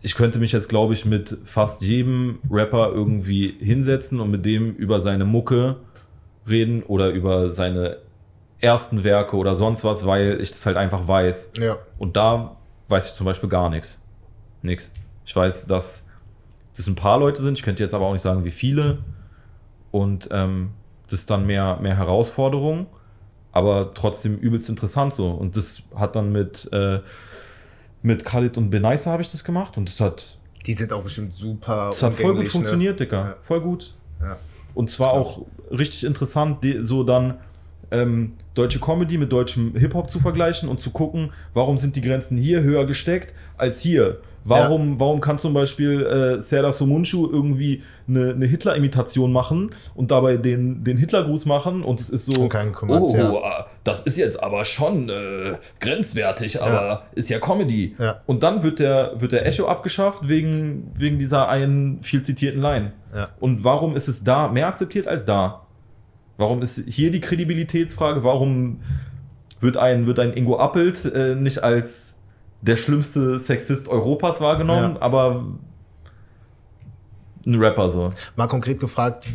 ich könnte mich jetzt, glaube ich, mit fast jedem Rapper irgendwie hinsetzen und mit dem über seine Mucke reden oder über seine ersten Werke oder sonst was, weil ich das halt einfach weiß. Ja. Und da weiß ich zum Beispiel gar nichts. Nix. Ich weiß, dass das ein paar Leute sind, ich könnte jetzt aber auch nicht sagen, wie viele. Und ähm, das ist dann mehr, mehr Herausforderung, aber trotzdem übelst interessant so. Und das hat dann mit äh, mit Khalid und Benaisa habe ich das gemacht und das hat. Die sind auch bestimmt super. Das hat voll gut ne? funktioniert, Dicker. Ja. Voll gut. Ja. Und zwar auch richtig interessant, die, so dann ähm, deutsche Comedy mit deutschem Hip-Hop zu vergleichen und zu gucken, warum sind die Grenzen hier höher gesteckt als hier. Warum, ja. warum kann zum Beispiel äh, Serdar Somuncu irgendwie eine, eine Hitler-Imitation machen und dabei den, den Hitlergruß machen und es ist so, oh, ja. das ist jetzt aber schon äh, grenzwertig, aber ja. ist ja Comedy. Und dann wird der, wird der Echo abgeschafft wegen, wegen dieser einen viel zitierten Line. Und warum ist es da mehr akzeptiert als da? Warum ist hier die Kredibilitätsfrage? Warum wird ein, wird ein Ingo Appelt äh, nicht als der schlimmste Sexist Europas wahrgenommen, ja. aber ein Rapper so. Mal konkret gefragt,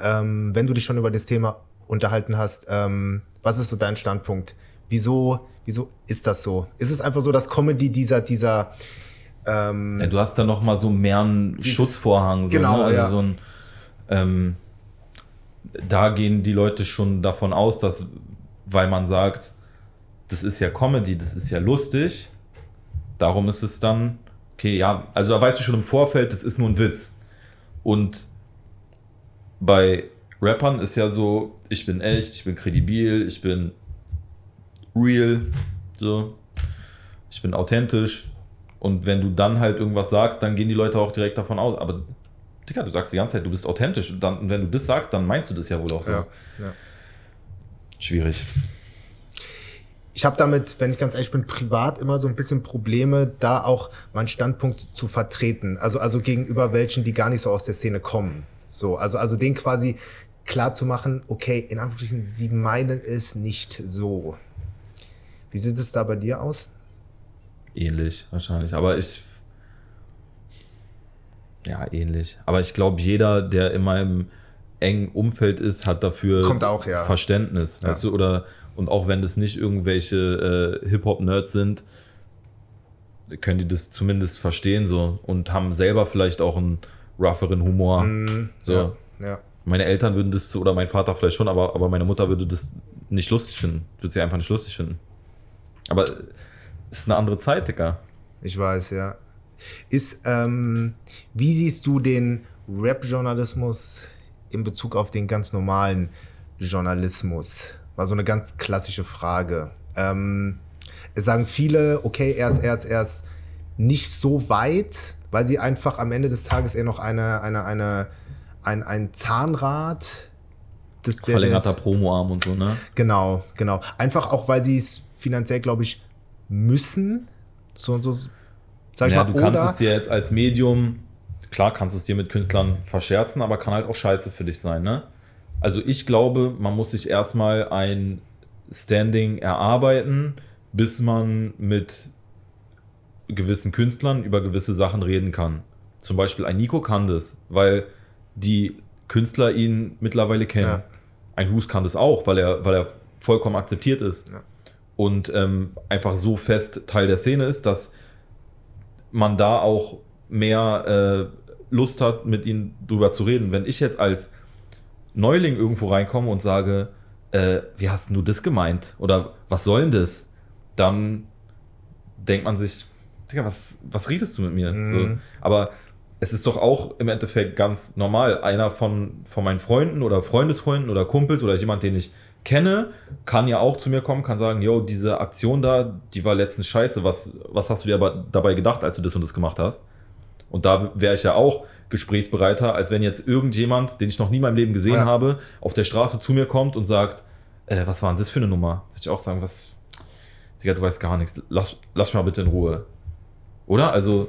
ähm, wenn du dich schon über das Thema unterhalten hast, ähm, was ist so dein Standpunkt? Wieso, wieso ist das so? Ist es einfach so, dass Comedy dieser, dieser ähm, ja, du hast da noch mal so mehr einen Schutzvorhang. So, genau, ne? also ja. so ein, ähm, da gehen die Leute schon davon aus, dass, weil man sagt, das ist ja Comedy, das ist ja lustig, darum ist es dann, okay, ja, also da weißt du schon im Vorfeld, das ist nur ein Witz. Und bei Rappern ist ja so, ich bin echt, ich bin kredibil, ich bin real, so, ich bin authentisch. Und wenn du dann halt irgendwas sagst, dann gehen die Leute auch direkt davon aus. Aber Digga, du sagst die ganze Zeit, du bist authentisch. Und, dann, und wenn du das sagst, dann meinst du das ja wohl auch so. Ja, ja. Schwierig. Ich habe damit, wenn ich ganz ehrlich bin, privat immer so ein bisschen Probleme, da auch meinen Standpunkt zu vertreten. Also, also gegenüber welchen, die gar nicht so aus der Szene kommen. So, also, also den quasi klar zu machen, okay, in Anführungsstrichen, sie meinen es nicht so. Wie sieht es da bei dir aus? Ähnlich, wahrscheinlich. Aber ich. Ja, ähnlich. Aber ich glaube, jeder, der in meinem engen Umfeld ist, hat dafür Kommt auch, ja. Verständnis. Ja. Weißt du, oder und auch wenn das nicht irgendwelche äh, Hip-Hop-Nerds sind, können die das zumindest verstehen so und haben selber vielleicht auch einen rougheren Humor. Mm, so. Ja, ja. Meine Eltern würden das, oder mein Vater vielleicht schon, aber, aber meine Mutter würde das nicht lustig finden. Würde sie einfach nicht lustig finden. Aber es ist eine andere Zeit, Digga. Ich weiß, ja. Ist, ähm, wie siehst du den Rap-Journalismus in Bezug auf den ganz normalen Journalismus? War so eine ganz klassische Frage. Ähm, es sagen viele, okay, er ist, er ist, er ist nicht so weit, weil sie einfach am Ende des Tages eher noch eine, eine, eine, ein, ein Zahnrad der- Verlängerter Promo-Arm und so, ne? Genau, genau. Einfach auch, weil sie es finanziell, glaube ich, müssen. So und so. Sag ich ja, mal, du kannst es dir jetzt als Medium, klar kannst du es dir mit Künstlern verscherzen, aber kann halt auch scheiße für dich sein, ne? Also ich glaube, man muss sich erstmal ein Standing erarbeiten, bis man mit gewissen Künstlern über gewisse Sachen reden kann. Zum Beispiel ein Nico kann das, weil die Künstler ihn mittlerweile kennen. Ja. Ein Hus kann das auch, weil er, weil er vollkommen akzeptiert ist. Ja. Und ähm, einfach so fest Teil der Szene ist, dass man da auch mehr äh, Lust hat, mit ihnen drüber zu reden. Wenn ich jetzt als Neuling irgendwo reinkomme und sage, äh, wie hast denn du das gemeint? Oder was soll denn das? Dann denkt man sich, Digga, was, was redest du mit mir? Mhm. So, aber es ist doch auch im Endeffekt ganz normal. Einer von, von meinen Freunden oder Freundesfreunden oder Kumpels oder jemand, den ich kenne, kann ja auch zu mir kommen, kann sagen, yo, diese Aktion da, die war letztens scheiße. Was, was hast du dir aber dabei gedacht, als du das und das gemacht hast? Und da wäre ich ja auch gesprächsbereiter, als wenn jetzt irgendjemand, den ich noch nie in meinem Leben gesehen Ja. habe, auf der Straße zu mir kommt und sagt, äh, was war denn das für eine Nummer? Würde ich auch sagen, was, Digga, du weißt gar nichts. Lass, lass mich mal bitte in Ruhe. Oder? Also,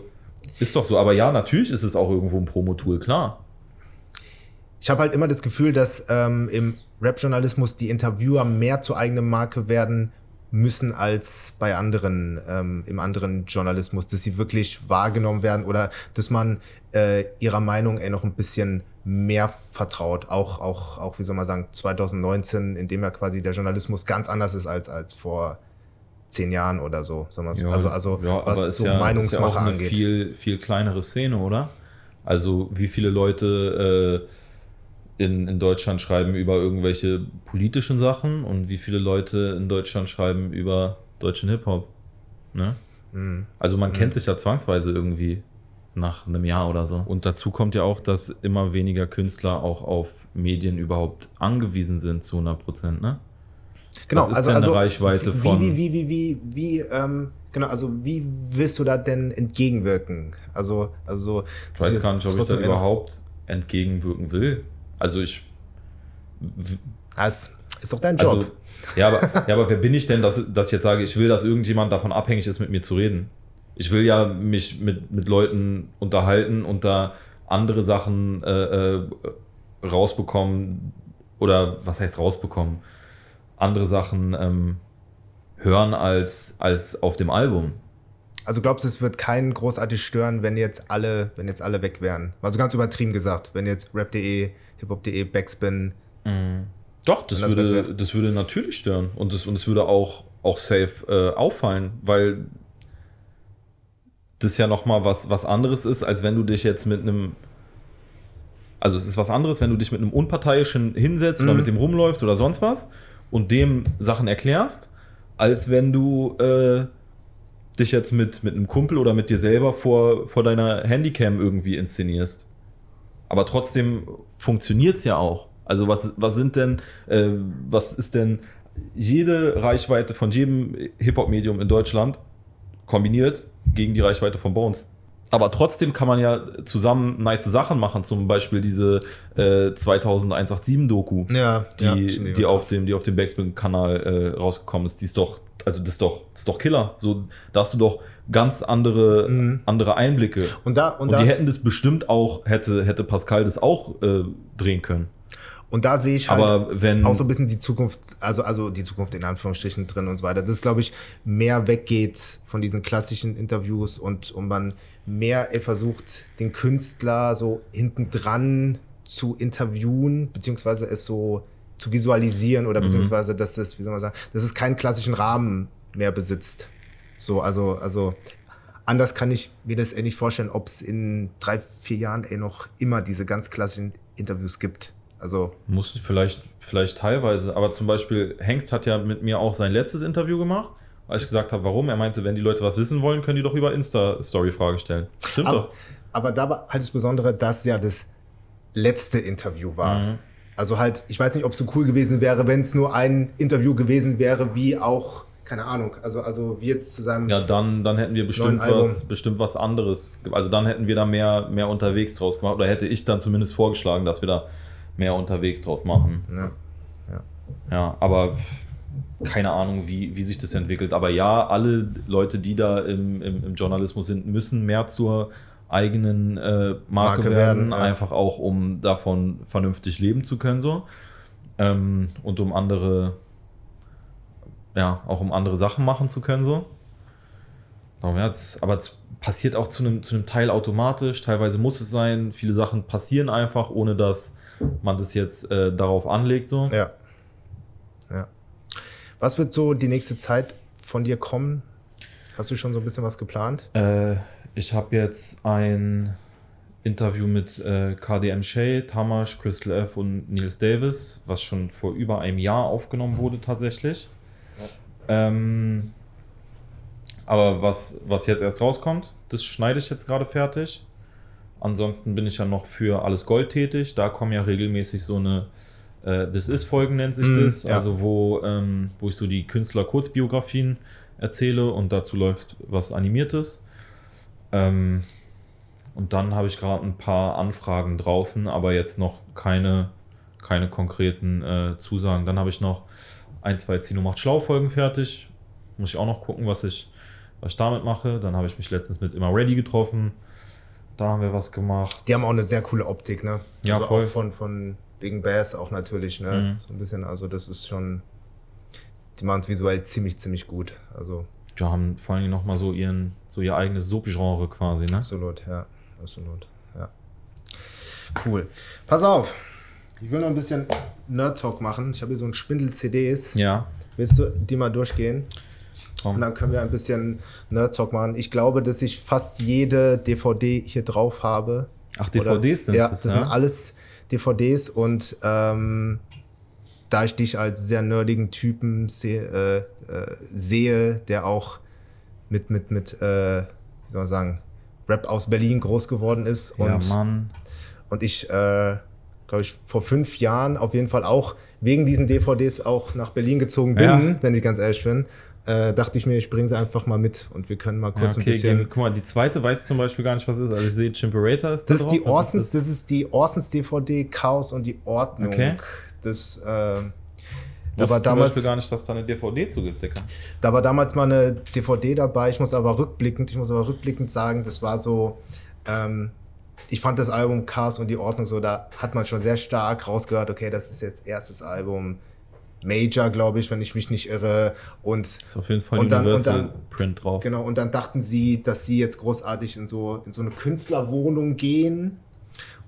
ist doch so. Aber ja, natürlich ist es auch irgendwo ein Promo-Tool, klar. Ich habe halt immer das Gefühl, dass ähm, im Rap-Journalismus die Interviewer mehr zur eigenen Marke werden müssen als bei anderen, ähm, im anderen Journalismus, dass sie wirklich wahrgenommen werden oder dass man äh, ihrer Meinung ey, noch ein bisschen mehr vertraut. Auch, auch, auch, wie soll man sagen, 2019, in dem ja quasi der Journalismus ganz anders ist als, als vor zehn Jahren oder so. Wir's. also, also ja, was so ja, Meinungsmache ist ja auch eine angeht. viel, viel kleinere Szene, oder? Also, wie viele Leute äh, in, in Deutschland schreiben über irgendwelche politischen Sachen und wie viele Leute in Deutschland schreiben über deutschen Hip-Hop? Ne? Mhm. Also, man kennt sich ja zwangsweise irgendwie nach einem Jahr oder so. Und dazu kommt ja auch, dass immer weniger Künstler auch auf Medien überhaupt angewiesen sind zu 100 Prozent, ne? Genau, ist also, denn eine also Reichweite wie, von- Wie, wie, wie, wie, wie, ähm, genau, also wie willst du da denn entgegenwirken? Also, also Ich weiß gar nicht, ob ich da überhaupt entgegenwirken will. Also ich. Ah, ist, ist doch dein Job. Also, ja, aber, ja, aber wer bin ich denn, dass, dass ich jetzt sage, ich will, dass irgendjemand davon abhängig ist, mit mir zu reden? Ich will ja mich mit, mit Leuten unterhalten und da andere Sachen äh, äh, rausbekommen oder was heißt rausbekommen? Andere Sachen ähm, hören als, als auf dem Album. Also glaubst du, es wird keinen großartig stören, wenn jetzt alle, wenn jetzt alle weg wären? Also ganz übertrieben gesagt, wenn jetzt rap.de, hiphop.de, Backspin, Doch, das, das würde, das würde natürlich stören. Und das, und es würde auch, auch safe äh, auffallen, weil das ja nochmal was, was anderes ist, als wenn du dich jetzt mit einem. Also es ist was anderes, wenn du dich mit einem Unparteiischen hinsetzt oder Mhm. mit dem rumläufst oder sonst was und dem Sachen erklärst, als wenn du äh, dich jetzt mit, mit einem Kumpel oder mit dir selber vor, vor deiner Handycam irgendwie inszenierst. Aber trotzdem funktioniert es ja auch. Also was, was sind denn, äh, was ist denn jede Reichweite von jedem Hip-Hop-Medium in Deutschland kombiniert gegen die Reichweite von Bones? Aber trotzdem kann man ja zusammen nice Sachen machen, zum Beispiel diese äh, 2187 Doku, Ja, die, ja, die, auf dem, die auf dem Backspin-Kanal äh, rausgekommen ist. Die ist doch, also das ist doch, das ist doch Killer. So, da hast du doch ganz andere, Mhm. andere Einblicke. Und da, und Und, da, die hätten das bestimmt auch, hätte, hätte Pascal das auch äh, drehen können. und da sehe ich halt Aber wenn. auch so ein bisschen die Zukunft, also, also die Zukunft in Anführungsstrichen drin und so weiter. Das ist, glaube ich, mehr weggeht von diesen klassischen Interviews und, und man mehr äh, versucht, den Künstler so hinten dran zu interviewen, beziehungsweise es so zu visualisieren oder beziehungsweise, dass es, wie soll man sagen, dass es keinen klassischen Rahmen mehr besitzt. So, also, also anders kann ich mir das eh nicht vorstellen, ob es in drei, vier Jahren eh noch immer diese ganz klassischen Interviews gibt. Also, Muss vielleicht, vielleicht teilweise, aber zum Beispiel Hengst hat ja mit mir auch sein letztes Interview gemacht, als ich gesagt habe, warum. Er meinte, wenn die Leute was wissen wollen, können die doch über Insta-Story-Frage stellen. Stimmt aber, doch. aber da war halt das Besondere, dass ja das letzte Interview war. Mhm. Also halt, ich weiß nicht, ob es so cool gewesen wäre, wenn es nur ein Interview gewesen wäre, wie auch, keine Ahnung, also, also wie jetzt zu seinem. Ja, dann, dann hätten wir bestimmt was, bestimmt was anderes. Also dann hätten wir da mehr, mehr unterwegs draus gemacht. Oder hätte ich dann zumindest vorgeschlagen, dass wir da mehr unterwegs draus machen. Ja. Ja, aber keine Ahnung, wie, wie sich das entwickelt. Aber ja, alle Leute, die da im, im, im Journalismus sind, müssen mehr zur eigenen äh, Marke, Marke werden, werden, ja. einfach auch, um davon vernünftig leben zu können. So. Ähm, und um andere, ja, auch um andere Sachen machen zu können. So. Aber es passiert auch zu einem, zu einem Teil automatisch. Teilweise muss es sein. Viele Sachen passieren einfach, ohne dass man das jetzt äh, darauf anlegt. So. Ja. Was wird so die nächste Zeit von dir kommen? Hast du schon so ein bisschen was geplant? Äh, ich habe jetzt ein Interview mit äh, KDM Shay, Tamash, Crystal F und Niels Davis, was schon vor über einem Jahr aufgenommen wurde tatsächlich. Ähm, aber was, was jetzt erst rauskommt, das schneide ich jetzt gerade fertig. Ansonsten bin ich ja noch für alles Gold tätig. Da kommen ja regelmäßig so eine äh, This Is-Folgen nennt sich Mhm, das. ja. Also wo, ähm, wo ich so die Künstler-Kurzbiografien erzähle und dazu läuft was Animiertes. Ähm, und dann habe ich gerade ein paar Anfragen draußen, aber jetzt noch keine, keine konkreten äh, Zusagen. Dann habe ich noch ein, zwei Zino macht Schlau-Folgen fertig. Muss ich auch noch gucken, was ich, was ich damit mache. Dann habe ich mich letztens mit Immer Ready getroffen. Da haben wir was gemacht. Die haben auch eine sehr coole Optik, ne? Ja, also voll. Von, von Big Bass auch natürlich, ne? Mhm. So ein bisschen, also das ist schon, die machen es visuell ziemlich, ziemlich gut. Also Die haben vor allem nochmal so ihren, so ihr eigenes Subgenre quasi, ne? absolut, ja, absolut, ja. Cool. Pass auf, ich will noch ein bisschen Nerd-Talk machen. Ich habe hier so einen Spindel CDs. Ja. Willst du die mal durchgehen? Und dann können wir ein bisschen Nerd-Talk machen. Ich glaube, dass ich fast jede DVD hier drauf habe. Ach, Oder- DVDs sind ja, das, das ja? sind alles DVDs und ähm, da ich dich als sehr nerdigen Typen sehe, äh, äh, sehe der auch mit, mit, mit äh, wie soll man sagen, Rap aus Berlin groß geworden ist Ja, und, Mann. und ich, äh, glaube ich, vor fünf Jahren auf jeden Fall auch wegen diesen DVDs auch nach Berlin gezogen bin, Ja. wenn ich ganz ehrlich bin. Äh, dachte ich mir, ich bringe sie einfach mal mit und wir können mal Ja, kurz okay, ein bisschen. gehen- guck mal, die zweite weiß ich zum Beispiel gar nicht, was es ist. Also ich sehe Chimperator ist Das da ist die. Was Orsons, das ist die Orsons DVD Chaos und die Ordnung. Okay. Das, äh, da war damals, gar nicht, dass da eine DVD zu gibt, Digga. da war damals mal eine DVD dabei. Ich muss aber rückblickend, ich muss aber rückblickend sagen, das war so, ähm, ich fand das Album Chaos und die Ordnung so, da hat man schon sehr stark rausgehört, okay, das ist jetzt erstes Album Major, glaube ich, wenn ich mich nicht irre. Und Ist auf jeden Fall Und dann- und dann- Print drauf. Genau, und dann dachten sie, dass sie jetzt großartig in so, in so eine Künstlerwohnung gehen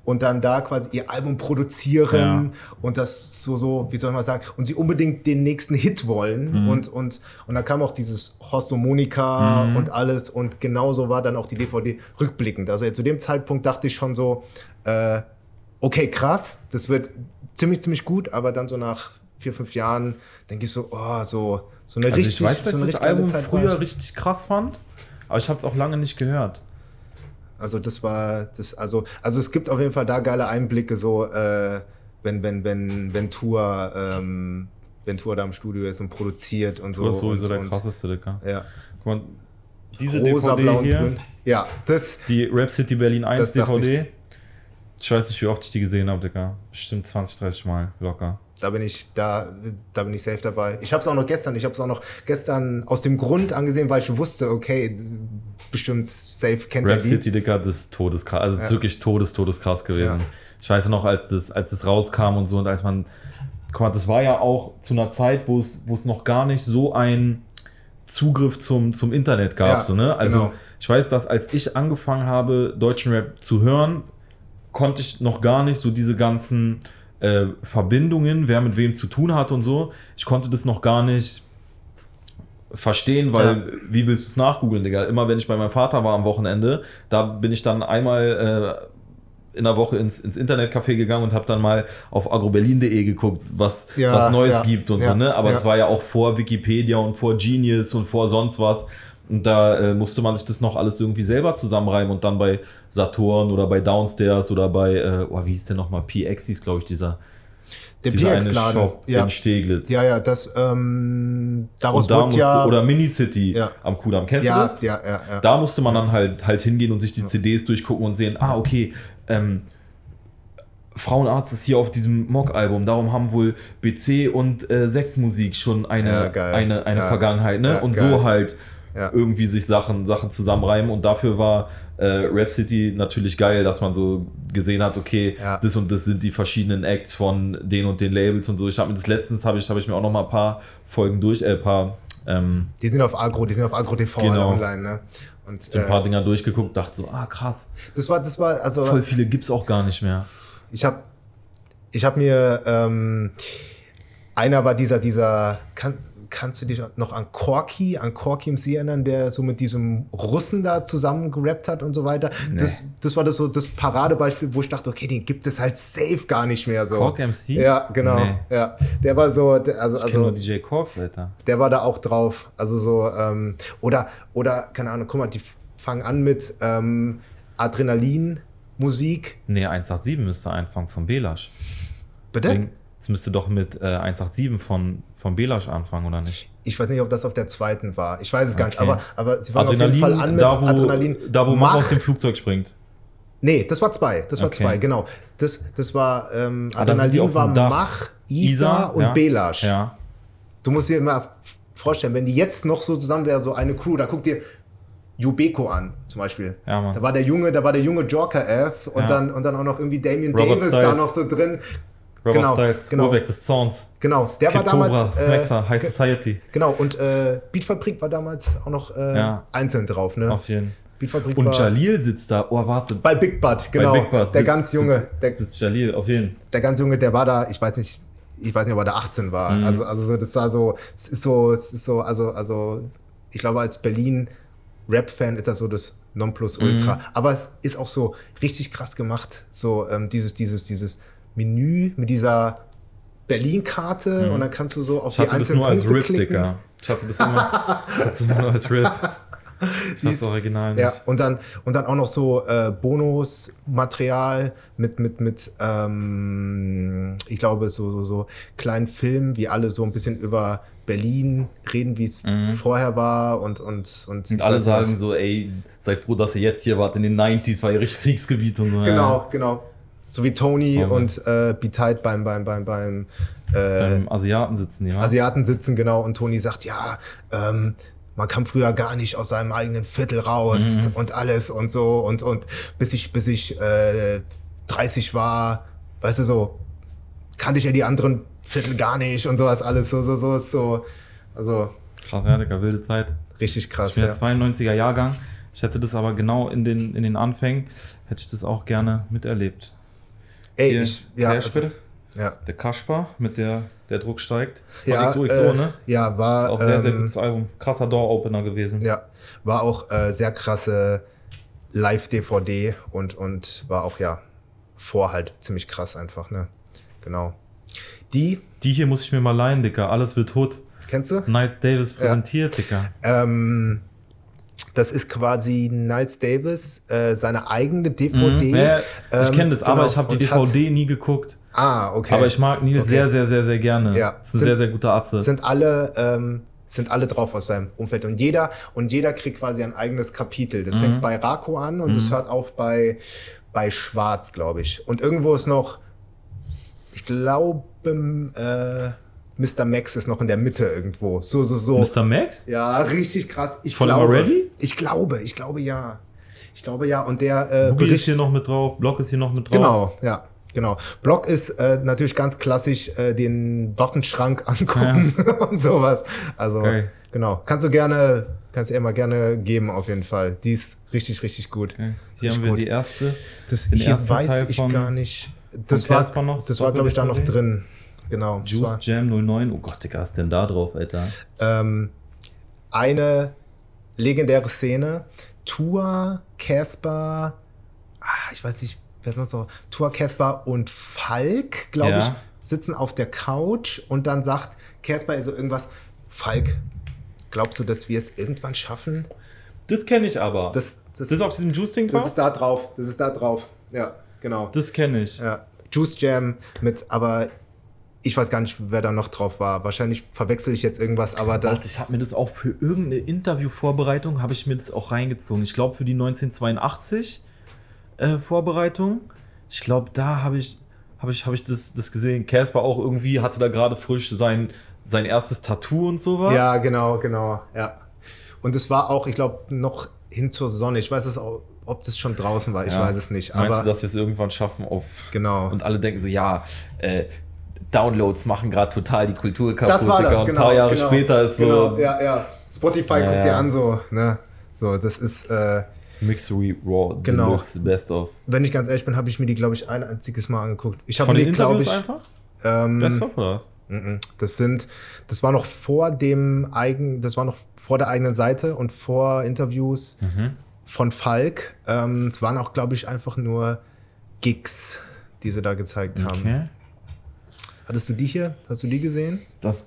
und dann da quasi ihr Album produzieren und das so, so, wie soll man sagen, und sie unbedingt den nächsten Hit wollen. Mhm. Und, und, und dann kam auch dieses Horst und Monika Mhm. und alles und genauso war dann auch die DVD rückblickend. Also zu dem Zeitpunkt dachte ich schon so, äh, okay, krass, das wird ziemlich, ziemlich gut, aber dann so nach vier, fünf Jahren denke ich so, oh, so, so eine Also richtig, ich weiß, dass so ich das Album früher ich. richtig krass fand, aber ich habe es auch lange nicht gehört. Also das war das also also es gibt auf jeden Fall da geile Einblicke so äh, wenn, wenn, wenn, wenn Tour, ähm, wenn Tour da im Studio ist und produziert und so. Du bist sowieso der und, krasseste, Dicker. Ja. Guck mal, diese Rosa, DVD blau hier, grün. Ja, das, die Rap City Berlin 1 Das dachte DVD. Ich weiß nicht, wie oft ich die gesehen habe, Dicker. Bestimmt 20, 30 Mal, locker. Da bin ich, da, da bin ich safe dabei. Ich habe es auch noch gestern, ich habe es auch noch gestern aus dem Grund angesehen, weil ich wusste, okay, bestimmt safe kennt Rap. City, Dicker, das ist todeskrass. Also, es ist Ja. wirklich todes, todeskrass gewesen. Ja. Ich weiß ja noch, als das, als das rauskam und so und als man, guck mal, das war ja auch zu einer Zeit, wo es, wo es noch gar nicht so ein Zugriff zum, zum Internet gab, Ja, so, ne? Also, genau. ich weiß, dass als ich angefangen habe, deutschen Rap zu hören, konnte ich noch gar nicht so diese ganzen äh, Verbindungen, wer mit wem zu tun hat und so. Ich konnte das noch gar nicht verstehen, weil Ja. wie willst du es nachgoogeln, Digga? Immer wenn ich bei meinem Vater war am Wochenende, da bin ich dann einmal äh, in der Woche ins, ins Internetcafé gegangen und habe dann mal auf agroberlin.de geguckt, was, Ja, was Neues ja, gibt und so, ne? Aber es war ja auch vor Wikipedia und vor Genius und vor sonst was. Und da äh, musste man sich das noch alles irgendwie selber zusammenreimen und dann bei Saturn oder bei Downstairs oder bei, äh, oh, wie hieß der nochmal? PX hieß, glaube ich, dieser, Der PX-Laden. Ja. in Steglitz. ja, ja, das, ähm, daraus da musste, ja. oder Minicity Ja. am Kudamm. Kennst du ja, das? ja, ja, ja. Da musste man dann halt, halt hingehen und sich die CDs durchgucken und sehen, ah, okay, ähm, Frauenarzt ist hier auf diesem Mock-Album, darum haben wohl BC und äh, Sektmusik schon eine, Ja, eine, eine Ja. Vergangenheit, ne? Ja, und geil. so halt Ja. irgendwie sich Sachen, Sachen zusammenreimen und dafür war äh, Rap City natürlich geil, dass man so gesehen hat, okay, Ja. das und das sind die verschiedenen Acts von den und den Labels und so. Ich habe mir das letztens, habe ich, habe ich mir auch noch mal ein paar Folgen durch, äh, ein paar ähm, Die sind auf Agro, die sind auf Agro TV alle Genau. online, ne? Und ein paar äh, Dinger durchgeguckt, dachte so, ah krass, das war, das war, also voll viele gibt's auch gar nicht mehr. ich habe ich hab mir, ähm, einer war dieser, dieser, kannst, kannst du dich noch an Corky, an Corky MC erinnern, der so mit diesem Russen da zusammen gerappt hat und so weiter? Das, das war das so das Paradebeispiel, wo ich dachte, okay, den gibt es halt safe gar nicht mehr so. Cork MC? Ja, genau. Nee. Ja, der war so, der, also, Ich also nur DJ Corks, Alter. der war da auch drauf. Also so, ähm, oder, oder, keine Ahnung, guck mal, die fangen an mit ähm, Adrenalin-Musik. Nee, 187 müsste anfangen von Belasch. Bitte? Es müsste doch mit äh, 187 von, von Belasch anfangen, oder nicht? Ich weiß nicht, ob das auf der zweiten war. Ich weiß es gar nicht, Okay. aber, aber sie fangen Adrenalin, auf jeden Fall an mit da wo, Adrenalin. da, wo Mach Mach- aus dem Flugzeug springt. Nee, das war zwei. Das war Okay. zwei, genau. Das, das war ähm, Ah, Adrenalin war Dach. Mach, Isa, und ja. Belasch. Ja. Du musst dir immer vorstellen, wenn die jetzt noch so zusammen wäre, so eine Crew, da guck dir Jubeko an, zum Beispiel. Ja. Da war der junge, da war der junge Joker F und Ja. dann und dann auch noch irgendwie Damien Robert Davis da Styles. noch so drin. Robert Genau, Styles, genau. Urweg des Zorns. Genau, der Kid war damals Cobra, äh, Smaxer, High Society. Genau und äh, Beatfabrik war damals auch noch äh, Ja. einzeln drauf, ne? Auf jeden Beatfabrik Und war Jalil sitzt da. Oh, warte. bei Big Bud, genau. Bei Big Bud der sitzt- ganz junge, der, sitzt Jalil, auf jeden der ganz junge, der war da, ich weiß nicht, ich weiß nicht, ob er da 18 war. Mhm. Also, also so, das war so, es ist so, es ist so, also, also, ich glaube, als Berlin Rap-Fan ist das so das Nonplusultra. Mhm. Aber es ist auch so richtig krass gemacht. So, ähm, dieses, dieses, dieses Menü mit dieser Berlin-Karte und dann kannst du so auf Mhm. Ich hatte das nur als Punkte Rip, klicken. Dicker. Ich hatte das immer, ich hatte das immer nur als Rip. Ich das Original nicht. Ja, und dann, und dann auch noch so äh, Bonusmaterial mit, mit, mit ähm, ich glaube, so, so, so kleinen Filmen, wie alle so ein bisschen über Berlin reden, wie es vorher war und, und, und, Mhm. Und alle sagen so, ey, seid froh, dass ihr jetzt hier wart. In den 90s war ihr richtig Kriegsgebiet und so. ja. Genau, genau. So wie Tony Oh und äh, Be-Tight beim, beim, beim, beim äh, Asiaten sitzen wa? Asiaten sitzen, genau, und Tony sagt, ja, ähm, man kam früher gar nicht aus seinem eigenen Viertel raus und alles und so und, und bis ich, bis ich äh, 30 war, weißt du, so, kannte ich ja die anderen Viertel gar nicht und sowas alles, so, so, so, so, also Krass, ja, Digga, wilde Zeit. richtig krass, Ich bin ja. ja 92er Jahrgang. Ich hätte das aber genau in den, in den Anfängen, hätte ich das auch gerne miterlebt. Ey, Hier, ich, ja, also, ja, Der Kaspar, mit der der Druck steigt. Von ja, XOXO, äh, ne? ja, war, Ist auch sehr, sehr ähm, gutes Album. Krasser Door-Opener gewesen. Ja, war auch äh, sehr krasse Live-DVD und, und war auch ja vor halt ziemlich krass einfach, ne? Genau. Die, Die hier muss ich mir mal leihen, Dicker. Alles wird tot. kennst du? Nice Davis präsentiert, Dicker. Ähm, Das ist quasi Niles Davis, äh, seine eigene DVD. Mhm. Ja, ich Ähm, kenne das, aber genau, ich habe die DVD nie geguckt. Ah, okay. Aber ich mag Nils Okay. sehr, sehr, sehr, sehr gerne. Ja. Ist ein Sind- sehr, sehr guter Arzt. sind alle ähm, sind alle drauf aus seinem Umfeld und jeder und jeder kriegt quasi ein eigenes Kapitel. Das Mhm. fängt bei Rako an und es hört auf bei bei Schwarz, glaube ich. Und irgendwo ist noch, ich glaube, äh, Mr. Max ist noch in der Mitte irgendwo. So so so. Mr. Max? Ja, richtig krass. Ich Von glaube. Already? Ich glaube, ich glaube ja. Ich glaube ja. Und der äh, Boogie ist hier noch mit drauf, Block ist hier noch mit drauf. Genau, ja. Genau. Block ist äh, natürlich ganz klassisch äh, den Waffenschrank angucken und sowas. Also Geil. genau. Kannst du gerne, kannst du mal gerne geben auf jeden Fall. Die ist richtig, richtig gut. Okay. Hier Richtig haben wir gut. die erste. Das hier weiß Teil ich gar nicht. Das war, das war glaube ich da noch drin. Genau. Das Juice Jam 09. Oh Gott, Digga, was ist denn da drauf, Alter? ähm, eine legendäre Szene. Tua, Casper, ah, ich weiß nicht, wer ist noch so? Tua, Casper und Falk, glaube Ja. ich, sitzen auf der Couch und dann sagt Casper also irgendwas, Falk, glaubst du, dass wir es irgendwann schaffen? Das kenne ich aber. Das, das, das ist auf diesem Juice-Ding das drauf? ist da drauf, das ist da drauf. Ja, genau. Das kenne ich. Ja. Juice Jam mit, aber ich weiß gar nicht, wer da noch drauf war. Wahrscheinlich verwechsel ich jetzt irgendwas, aber da. Ich habe mir das auch für irgendeine Interviewvorbereitung, habe ich mir das auch reingezogen. Ich glaube, für die 1982 äh, Vorbereitung, ich glaube, da habe ich, hab ich, hab ich das, das gesehen. Casper auch irgendwie hatte da gerade frisch sein, sein erstes Tattoo und sowas. Ja, genau, genau, ja. Und es war auch, ich glaube, noch hin zur Sonne. Ich weiß es auch, ob das schon draußen war, ich Ja. weiß es nicht. Meinst Aber du, dass wir es irgendwann schaffen auf. genau. Und alle denken so, ja, äh, Downloads machen gerade total die Kultur kaputt. das war das, Und genau. Ein paar Jahre genau, später ist genau, so Ja, ja. Spotify Ja, guckt ja. dir an, so, ne? So, das ist, äh, Mixery Raw Genau. Deluxe Best of. wenn ich ganz ehrlich bin, habe ich mir die, glaube ich, ein einziges Mal angeguckt. Ich habe mir, glaube ich, einfach? ähm, Best of oder was? Das sind, das war noch vor dem eigen, das war noch vor der eigenen Seite und vor Interviews Mhm. von Falk. Ähm, es waren auch, glaube ich, einfach nur Gigs, die sie da gezeigt haben. Hattest du die hier? Hast du die gesehen? Das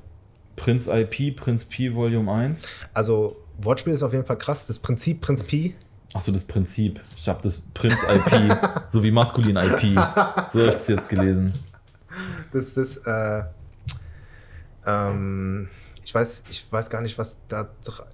Prinz IP, Prinz P Volume 1. Also Wortspiel ist auf jeden Fall krass. Das Prinzip Prinz Pi. Achso, das Prinzip. Ich habe das Prinz IP, so wie maskulin IP. So habe ich es jetzt gelesen. Das, das, äh, ähm, ich weiß, ich weiß gar nicht, was da.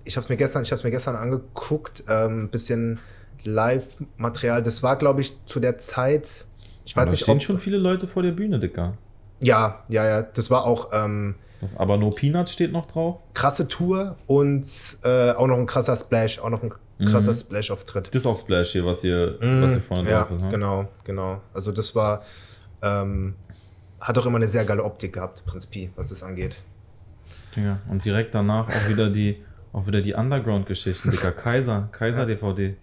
Ich habe es mir gestern, ich habe mir gestern angeguckt, ähm, bisschen Live-Material. Das war, glaube ich, zu der Zeit. Ich weiß da nicht, stehen ob schon viele Leute vor der Bühne, Dicker. Ja, ja, ja. Das war auch ähm, Aber No Peanuts steht noch drauf. krasse Tour und äh, auch noch ein krasser Splash, auch noch ein krasser Mhm. Splash-Auftritt. Das ist auch Splash hier, was hier, was Mhm, hier vorne ja, drauf ist. Ne? genau, genau. Also das war, ähm, hat auch immer eine sehr geile Optik gehabt, Prinz Pi, was das angeht. Digga. Und direkt danach auch wieder die, auch wieder die Underground-Geschichten, Dicker. Kaiser, Kaiser-DVD.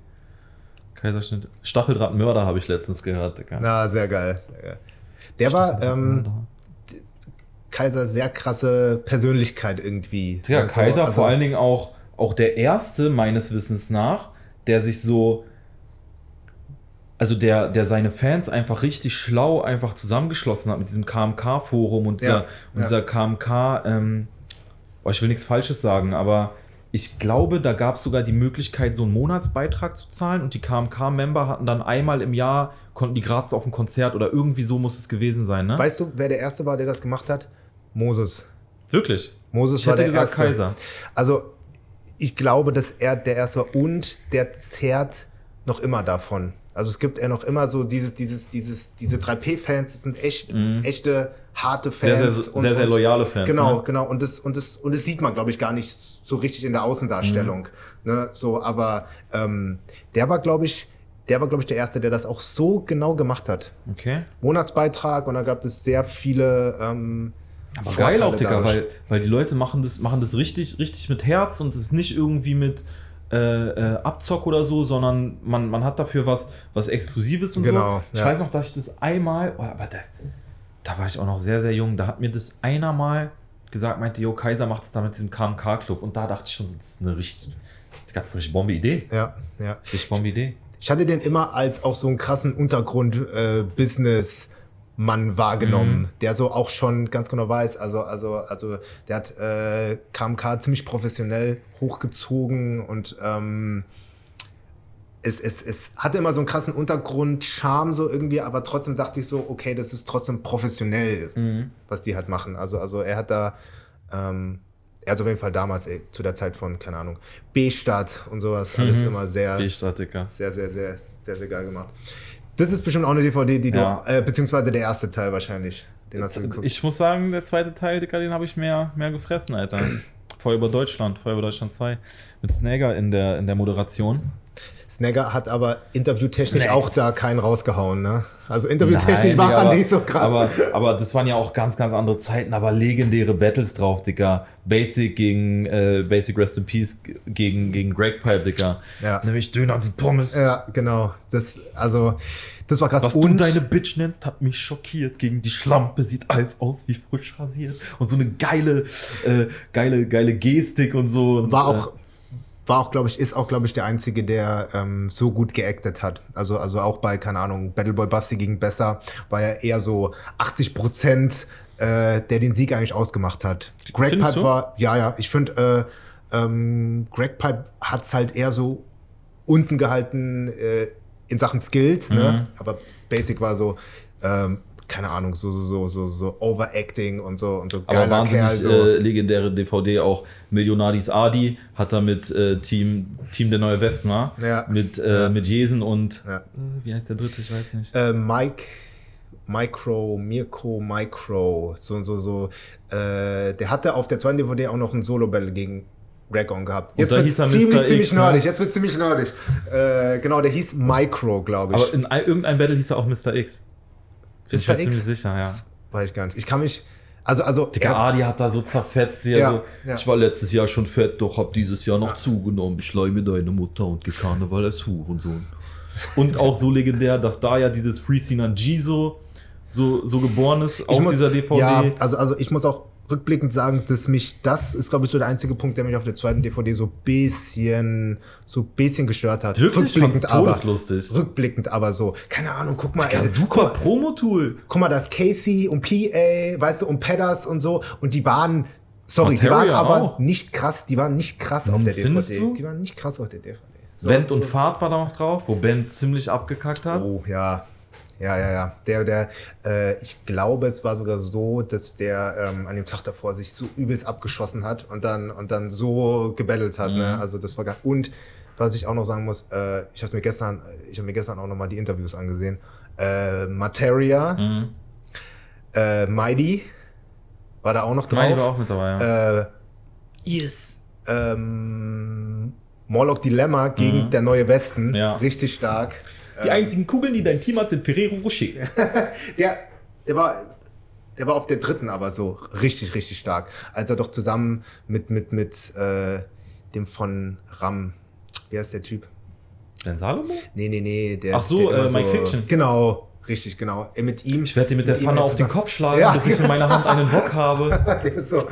Kaiserschnitt. Stacheldrahtmörder habe ich letztens gehört, Dicker. Na, sehr geil, sehr geil. Der war ähm, Kaiser sehr krasse Persönlichkeit irgendwie. Ja, Also, Kaiser also, vor allen Dingen auch, auch der erste, meines Wissens nach, der sich so, also der, der seine Fans einfach richtig schlau einfach zusammengeschlossen hat mit diesem KMK-Forum und dieser, Ja, und ja. dieser KMK, ähm, oh, ich will nichts Falsches sagen, aber ich glaube, da gab es sogar die Möglichkeit, so einen Monatsbeitrag zu zahlen und die KMK-Member hatten dann einmal im Jahr, konnten die gratis auf ein Konzert oder irgendwie so muss es gewesen sein, ne? Weißt du, wer der Erste war, der das gemacht hat? Moses. Wirklich? Moses Ich war der gesagt Erste. Kaiser. Also, ich glaube, dass er der Erste war und der zehrt noch immer davon. Also es gibt er noch immer so dieses, dieses, dieses, diese 3P-Fans, das sind echt, Mhm. echte, harte Sehr, Fans. sehr, sehr, sehr loyale Fans. Genau, Ne? genau. Und das, und das, und das sieht man, glaube ich, gar nicht so richtig in der Außendarstellung. Mhm. Ne? So, aber ähm, der war, glaube ich, der war, glaube ich, der Erste, der das auch so genau gemacht hat. Okay. Monatsbeitrag und da gab es sehr viele ähm, Aber geil auch, Digga, weil, weil die Leute machen das, machen das richtig, richtig mit Herz und es ist nicht irgendwie mit äh, äh, Abzock oder so, sondern man, man hat dafür was, was Exklusives und Genau, so. Ich ja. weiß noch, dass ich das einmal, oh, aber das, da war ich auch noch sehr, sehr jung, da hat mir das einer mal gesagt, meinte, Jo, Kaiser macht es da mit diesem KMK-Club und da dachte ich schon, das ist eine richtig, ganz richtig bombe Idee. ja, ja. Richtig bombe Idee. Ich hatte den immer als auch so einen krassen Untergrund-Business. Mann wahrgenommen, der so auch schon ganz genau weiß, also, also, also der hat äh, KMK ziemlich professionell hochgezogen und ähm, es, es, es hatte immer so einen krassen Untergrund, Charme so irgendwie, aber trotzdem dachte ich so, okay, das ist trotzdem professionell, was die halt machen. Also, also er hat da, ähm, er hat auf jeden Fall damals, ey, zu der Zeit von, keine Ahnung, B-Stadt und sowas, alles immer sehr, Dicker. sehr, sehr, sehr, sehr, sehr geil gemacht. Das ist bestimmt auch eine DVD, die Ja. du, äh, beziehungsweise der erste Teil wahrscheinlich. Den hast du geguckt. Ich muss sagen, der zweite Teil, Dicker, den habe ich mehr, mehr gefressen, Alter. Feuer über Deutschland, Feuer über Deutschland 2. Mit Snagger in der, in der Moderation. Snagger hat aber interviewtechnisch Snacks. auch da keinen rausgehauen, ne? Also interviewtechnisch Nein, war er nicht so krass. Aber, aber das waren ja auch ganz, ganz andere Zeiten, aber legendäre Battles drauf, Dicker. Basic gegen äh, Basic Rest in Peace gegen, gegen Greg Pipe, Dicker. Ja. Nämlich Döner und Pommes. ja, genau. Das, also, das war krass. Was und du deine Bitch nennst, hat mich schockiert. Gegen die Schlampe sieht Alf aus wie frisch rasiert. Und so eine geile, äh, geile, geile Gestik und so. Und, war äh, auch, war auch, glaube ich, ist auch, glaube ich, der Einzige, der ähm, so gut geactet hat. Also, also auch bei, keine Ahnung, Battleboy Basti gegen Besser war ja eher so 80 Prozent, äh, der den Sieg eigentlich ausgemacht hat. Greg Findest Pipe du? war, ja, ja, ich finde, äh, ähm, Greg Pipe hat es halt eher so unten gehalten äh, in Sachen Skills, ne? Mhm. Aber Basic war so, ähm, keine Ahnung, so, so, so, so, so Overacting und so und so Aber wahnsinnig so. äh, legendäre DVD auch Millionadis Adi hat da mit äh, Team, Team der Neue Westen war. Ja. Mit, äh, Ja. mit Jesen und Ja. äh, wie heißt der dritte? Ich weiß nicht. äh, Mike, Micro, Mirko, Micro, so, so, so. Äh, der hatte auf der zweiten DVD auch noch ein Solo-Battle gegen Ragon gehabt. Jetzt wird ziemlich, ziemlich ne? nerdig. Jetzt wird ziemlich nerdig. Äh, genau, der hieß Micro, glaube ich. Aber in ein, irgendein Battle hieß er auch Mr. X. Bin ich mir ziemlich sicher, ja. Das weiß ich gar nicht. Ich kann mich. Also, also. Digga, Adi hat da so zerfetzt. Er Ja, so, ja. Ich war letztes Jahr schon fett, doch hab dieses Jahr noch Ja. zugenommen. Ich leih mir deine Mutter und geh Karneval als Hurensohn. Und auch so legendär, dass da ja dieses Free Sinan G so, so, so geboren ist auf dieser DVD. Ja, also, also ich muss auch rückblickend sagen, dass mich das ist, glaube ich, so der einzige Punkt, der mich auf der zweiten DVD so bisschen, so bisschen gestört hat. Wirklich? rückblickend aber. Rückblickend aber so. Keine Ahnung, guck mal, ey, super Promo-Tool. guck mal, das Casey und PA, weißt du, und Pedders und so. Und die waren, sorry, die waren Materia aber auch. nicht krass, die waren nicht krass auf Hm, der findest DVD. du? Die waren nicht krass auf der DVD. So, Band und so. Fahrt war da noch drauf, wo Band ziemlich abgekackt hat. Oh, ja. Ja, ja, ja. Der, der, äh, ich glaube, es war sogar so, dass der ähm, an dem Tag davor sich so übelst abgeschossen hat und dann, und dann so gebettelt hat. Ne? Mhm. Also das war gar Und was ich auch noch sagen muss, äh, ich habe mir gestern, ich habe mir gestern auch noch mal die Interviews angesehen. Äh, Materia, Mhm. äh, Mighty war da auch noch drauf. Meine war auch mit dabei, ja. Äh, yes. ähm, Morlock Dilemma gegen Mhm. der Neue Westen. Ja. Richtig stark. Die einzigen Kugeln, die dein Team hat, sind Ferrero Rocher. Der, der war, der war auf der dritten aber so richtig, richtig stark. Als er doch zusammen mit, mit, mit äh, dem von Ram, wie heißt der Typ? Dein Salomo? Nee, nee, nee. Der, Ach so, der äh, Mike Fiction. Genau, richtig, genau. Äh, Mit ihm. Ich werde dir mit der ihm Pfanne auf den Kopf schlagen, Ja. bis ich in meiner Hand einen Wok habe. der ist so.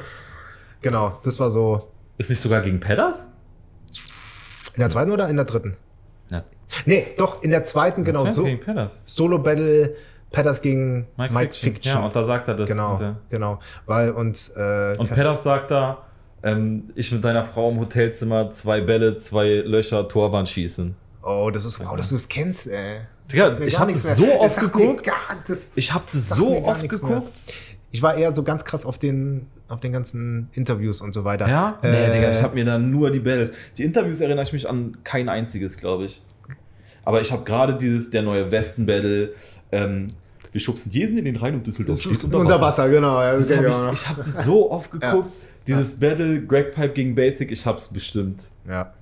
Genau, das war so. Ist nicht sogar gegen Pedders? In der zweiten oder in der dritten? Nee, doch, in der zweiten, genau so. Gegen Pedders. Solo-Battle, Pedders gegen Mike, Mike, Fiction. Fiction. Ja, und da sagt er das. genau, genau. Weil und, äh, und Pedders sagt da, ähm, ich mit deiner Frau im Hotelzimmer zwei Bälle, zwei Löcher, Torwand schießen. Oh, das ist wow, dass du es kennst, ey. Digga, ich gar hab nichts das so oft mir geguckt. Gar, das Ich habe das so oft geguckt. mehr. Ich war eher so ganz krass auf den, auf den ganzen Interviews und so weiter. Ja? Äh, nee, Digga, ich habe mir dann nur die Battles. Die Interviews erinnere ich mich an kein einziges, glaube ich. Aber ich habe gerade dieses, der neue Westen-Battle, ähm, wir schubsen Jesen in den Rhein und Düsseldorf das steht ist unter Wasser, genau. Ja, Das kenn hab ich noch. ich habe das so oft geguckt. Dieses Battle, Greg Pipe gegen Basic, ich habe es bestimmt ja.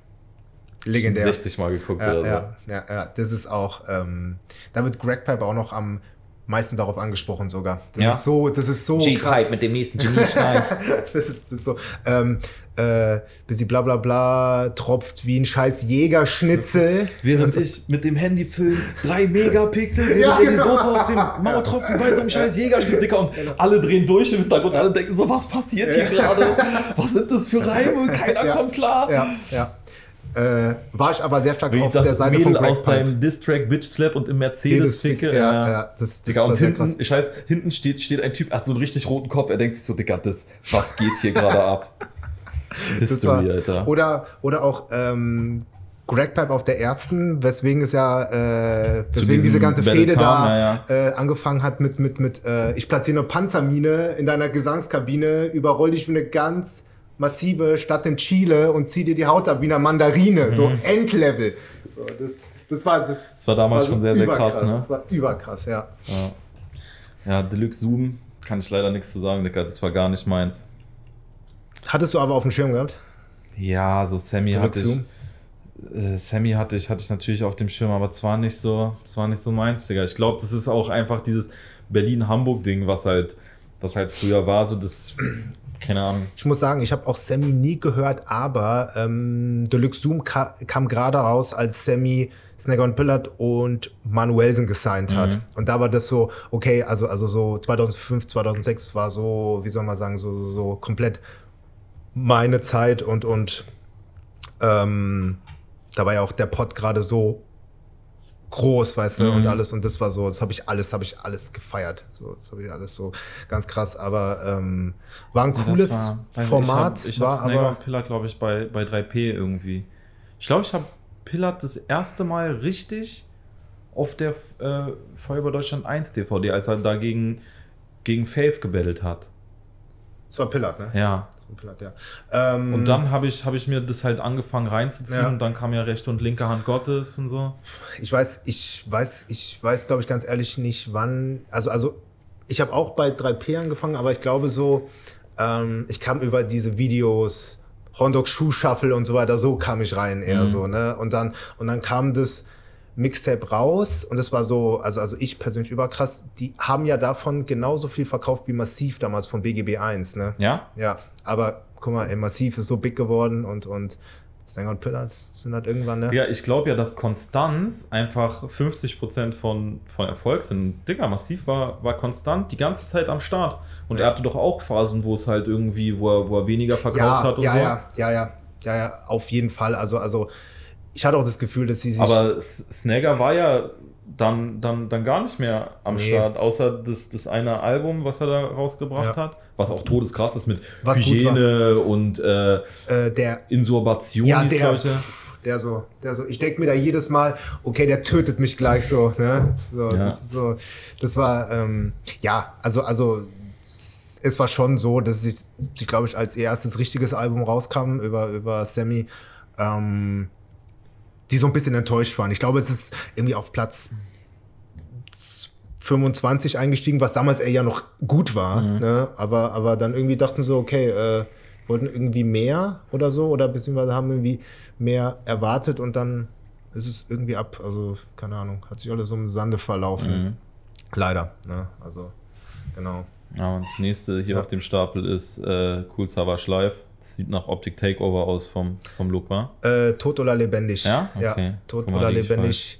Legendär. 60 Mal geguckt Ja, oder so. ja, ja, ja, das ist auch, ähm, da wird Greg Pipe auch noch am meisten darauf angesprochen sogar. Das Ja. ist so, das ist so krass. mit dem nächsten Genie-Stein. das, ist, das ist so, ähm, äh, bis sie bla bla bla tropft wie ein scheiß Jägerschnitzel. Während ich mit dem Handy film, 3 Megapixel, Ja, ihr die genau. Soße aus dem Maul tropft wie bei so einem scheiß Jägerschnitt, Dicker. Und alle drehen durch im Hintergrund, alle denken so, was passiert hier gerade? Was sind das für Reime? Keiner Ja. kommt klar. Ja, ja. Äh, war ich aber sehr stark Wie auf der Seite Mädel von Greg aus Pipe. deinem Distrack Bitch Slap und im Mercedes ficke. Fick- ja, ja, das- das Digga, und hinten, ich weiß, hinten steht, steht ein Typ, hat so einen richtig roten Kopf. Er denkt sich so, Digga, das, was geht hier gerade ab? War, History, Alter. Oder, oder auch ähm, Greg Pipe auf der ersten, weswegen es ja, äh, weswegen diese ganze Battle Fehde da ja, Äh, angefangen hat mit, mit, mit äh, ich platziere eine Panzermine in deiner Gesangskabine, überroll dich wie eine ganz massive Stadt in Chile und zieh dir die Haut ab wie eine Mandarine. So Endlevel. So, das, das war das. Mhm. Das war damals schon sehr, sehr krass, ne? Das war überkrass, ja. Ja. ja, Deluxe Zoom, kann ich leider nichts zu sagen, Digga. Das war gar nicht meins. Hattest du aber auf dem Schirm gehabt? Ja, so Sammy hatte ich. Äh, Sammy hatte ich, hatte ich natürlich auf dem Schirm, aber zwar nicht so, war nicht so meins, Digga. Ich glaube, das ist auch einfach dieses Berlin-Hamburg-Ding, was halt, was halt früher war, so das, keine Ahnung. Ich muss sagen, ich habe auch Sammy nie gehört, aber ähm, Deluxe Zoom ka kam gerade raus, als Sammy Snagger und Pillard und Manuelsen gesigned hat. Mhm. Und da war das so, okay, also, also so 2005, 2006 war so, wie soll man sagen, so, so, so komplett meine Zeit und, und ähm, da war ja auch der Pod gerade so groß, weißt du, Mhm. und alles und das war so, das habe ich alles, habe ich alles gefeiert. So, das habe ich alles so ganz krass, aber ähm, war ein cooles Das war- nicht, Format, Ich war hab Snagger aber und Pillard, glaube ich, bei, bei 3P irgendwie. Ich glaube, ich habe Pillard das erste Mal richtig auf der äh, Feuerwehr Deutschland 1 DVD, als er dagegen gegen Faith gebettelt hat. es war Pillard, ne? Ja. Pillard, ja. Ähm, Und dann habe ich, hab ich mir das halt angefangen reinzuziehen Ja. und dann kam ja rechte und linke Hand Gottes und so. ich weiß, ich weiß, ich weiß, glaube ich, ganz ehrlich nicht, wann. Also, also ich habe auch bei 3P angefangen, aber ich glaube so, ähm, ich kam über diese Videos, Hondok Schuh Shuffle und so weiter, so kam ich rein eher Mhm. so, ne? Und dann, und dann kam das Mixtape raus und es war so, also, also ich persönlich überkrass, die haben ja davon genauso viel verkauft wie Massiv damals von BGB 1, ne? Ja? Ja, aber guck mal, ey, Massiv ist so big geworden und, und Sänger und Pillars sind halt irgendwann, ne? Ja, ich glaube ja, dass Konstanz einfach 50% von, von Erfolg sind. Digga, Massiv war, war konstant die ganze Zeit am Start. Und Ja. er hatte doch auch Phasen, wo es halt irgendwie, wo er, wo er weniger verkauft hat und ja, so. ja, ja, ja, ja, ja, auf jeden Fall. Also, also ich hatte auch das Gefühl, dass sie sich. Aber Snagger war ja dann, dann, dann gar nicht mehr am Nee. Start, außer das, das eine Album, was er da rausgebracht Ja. hat. Was auch todeskrass ist mit Was Hygiene und äh, äh, der, Insurbation, ja, der, pff, der so, der so, ich denke mir da jedes Mal, okay, der tötet mich gleich so, ne? So, Ja. das, so, das war, ähm, ja, also, also es war schon so, dass ich, ich glaube ich, als erstes richtiges Album rauskam über, über Sammy, ähm, die so ein bisschen enttäuscht waren. Ich glaube, es ist irgendwie auf Platz 25 eingestiegen, was damals eher ja noch gut war. Mhm. Ne? Aber, aber dann irgendwie dachten so, okay, äh, wollten irgendwie mehr oder so oder beziehungsweise haben irgendwie mehr erwartet und dann ist es irgendwie ab. Also, keine Ahnung, hat sich alles so im Sande verlaufen. Mhm. Leider. Ne? Also, genau. Ja, und das nächste hier Ja. auf dem Stapel ist äh, Cool Savage Live. Das sieht nach Optik Takeover aus vom, vom Look, wa? Äh, Tot oder lebendig. Ja? Okay. Tot Guck mal, oder lebendig.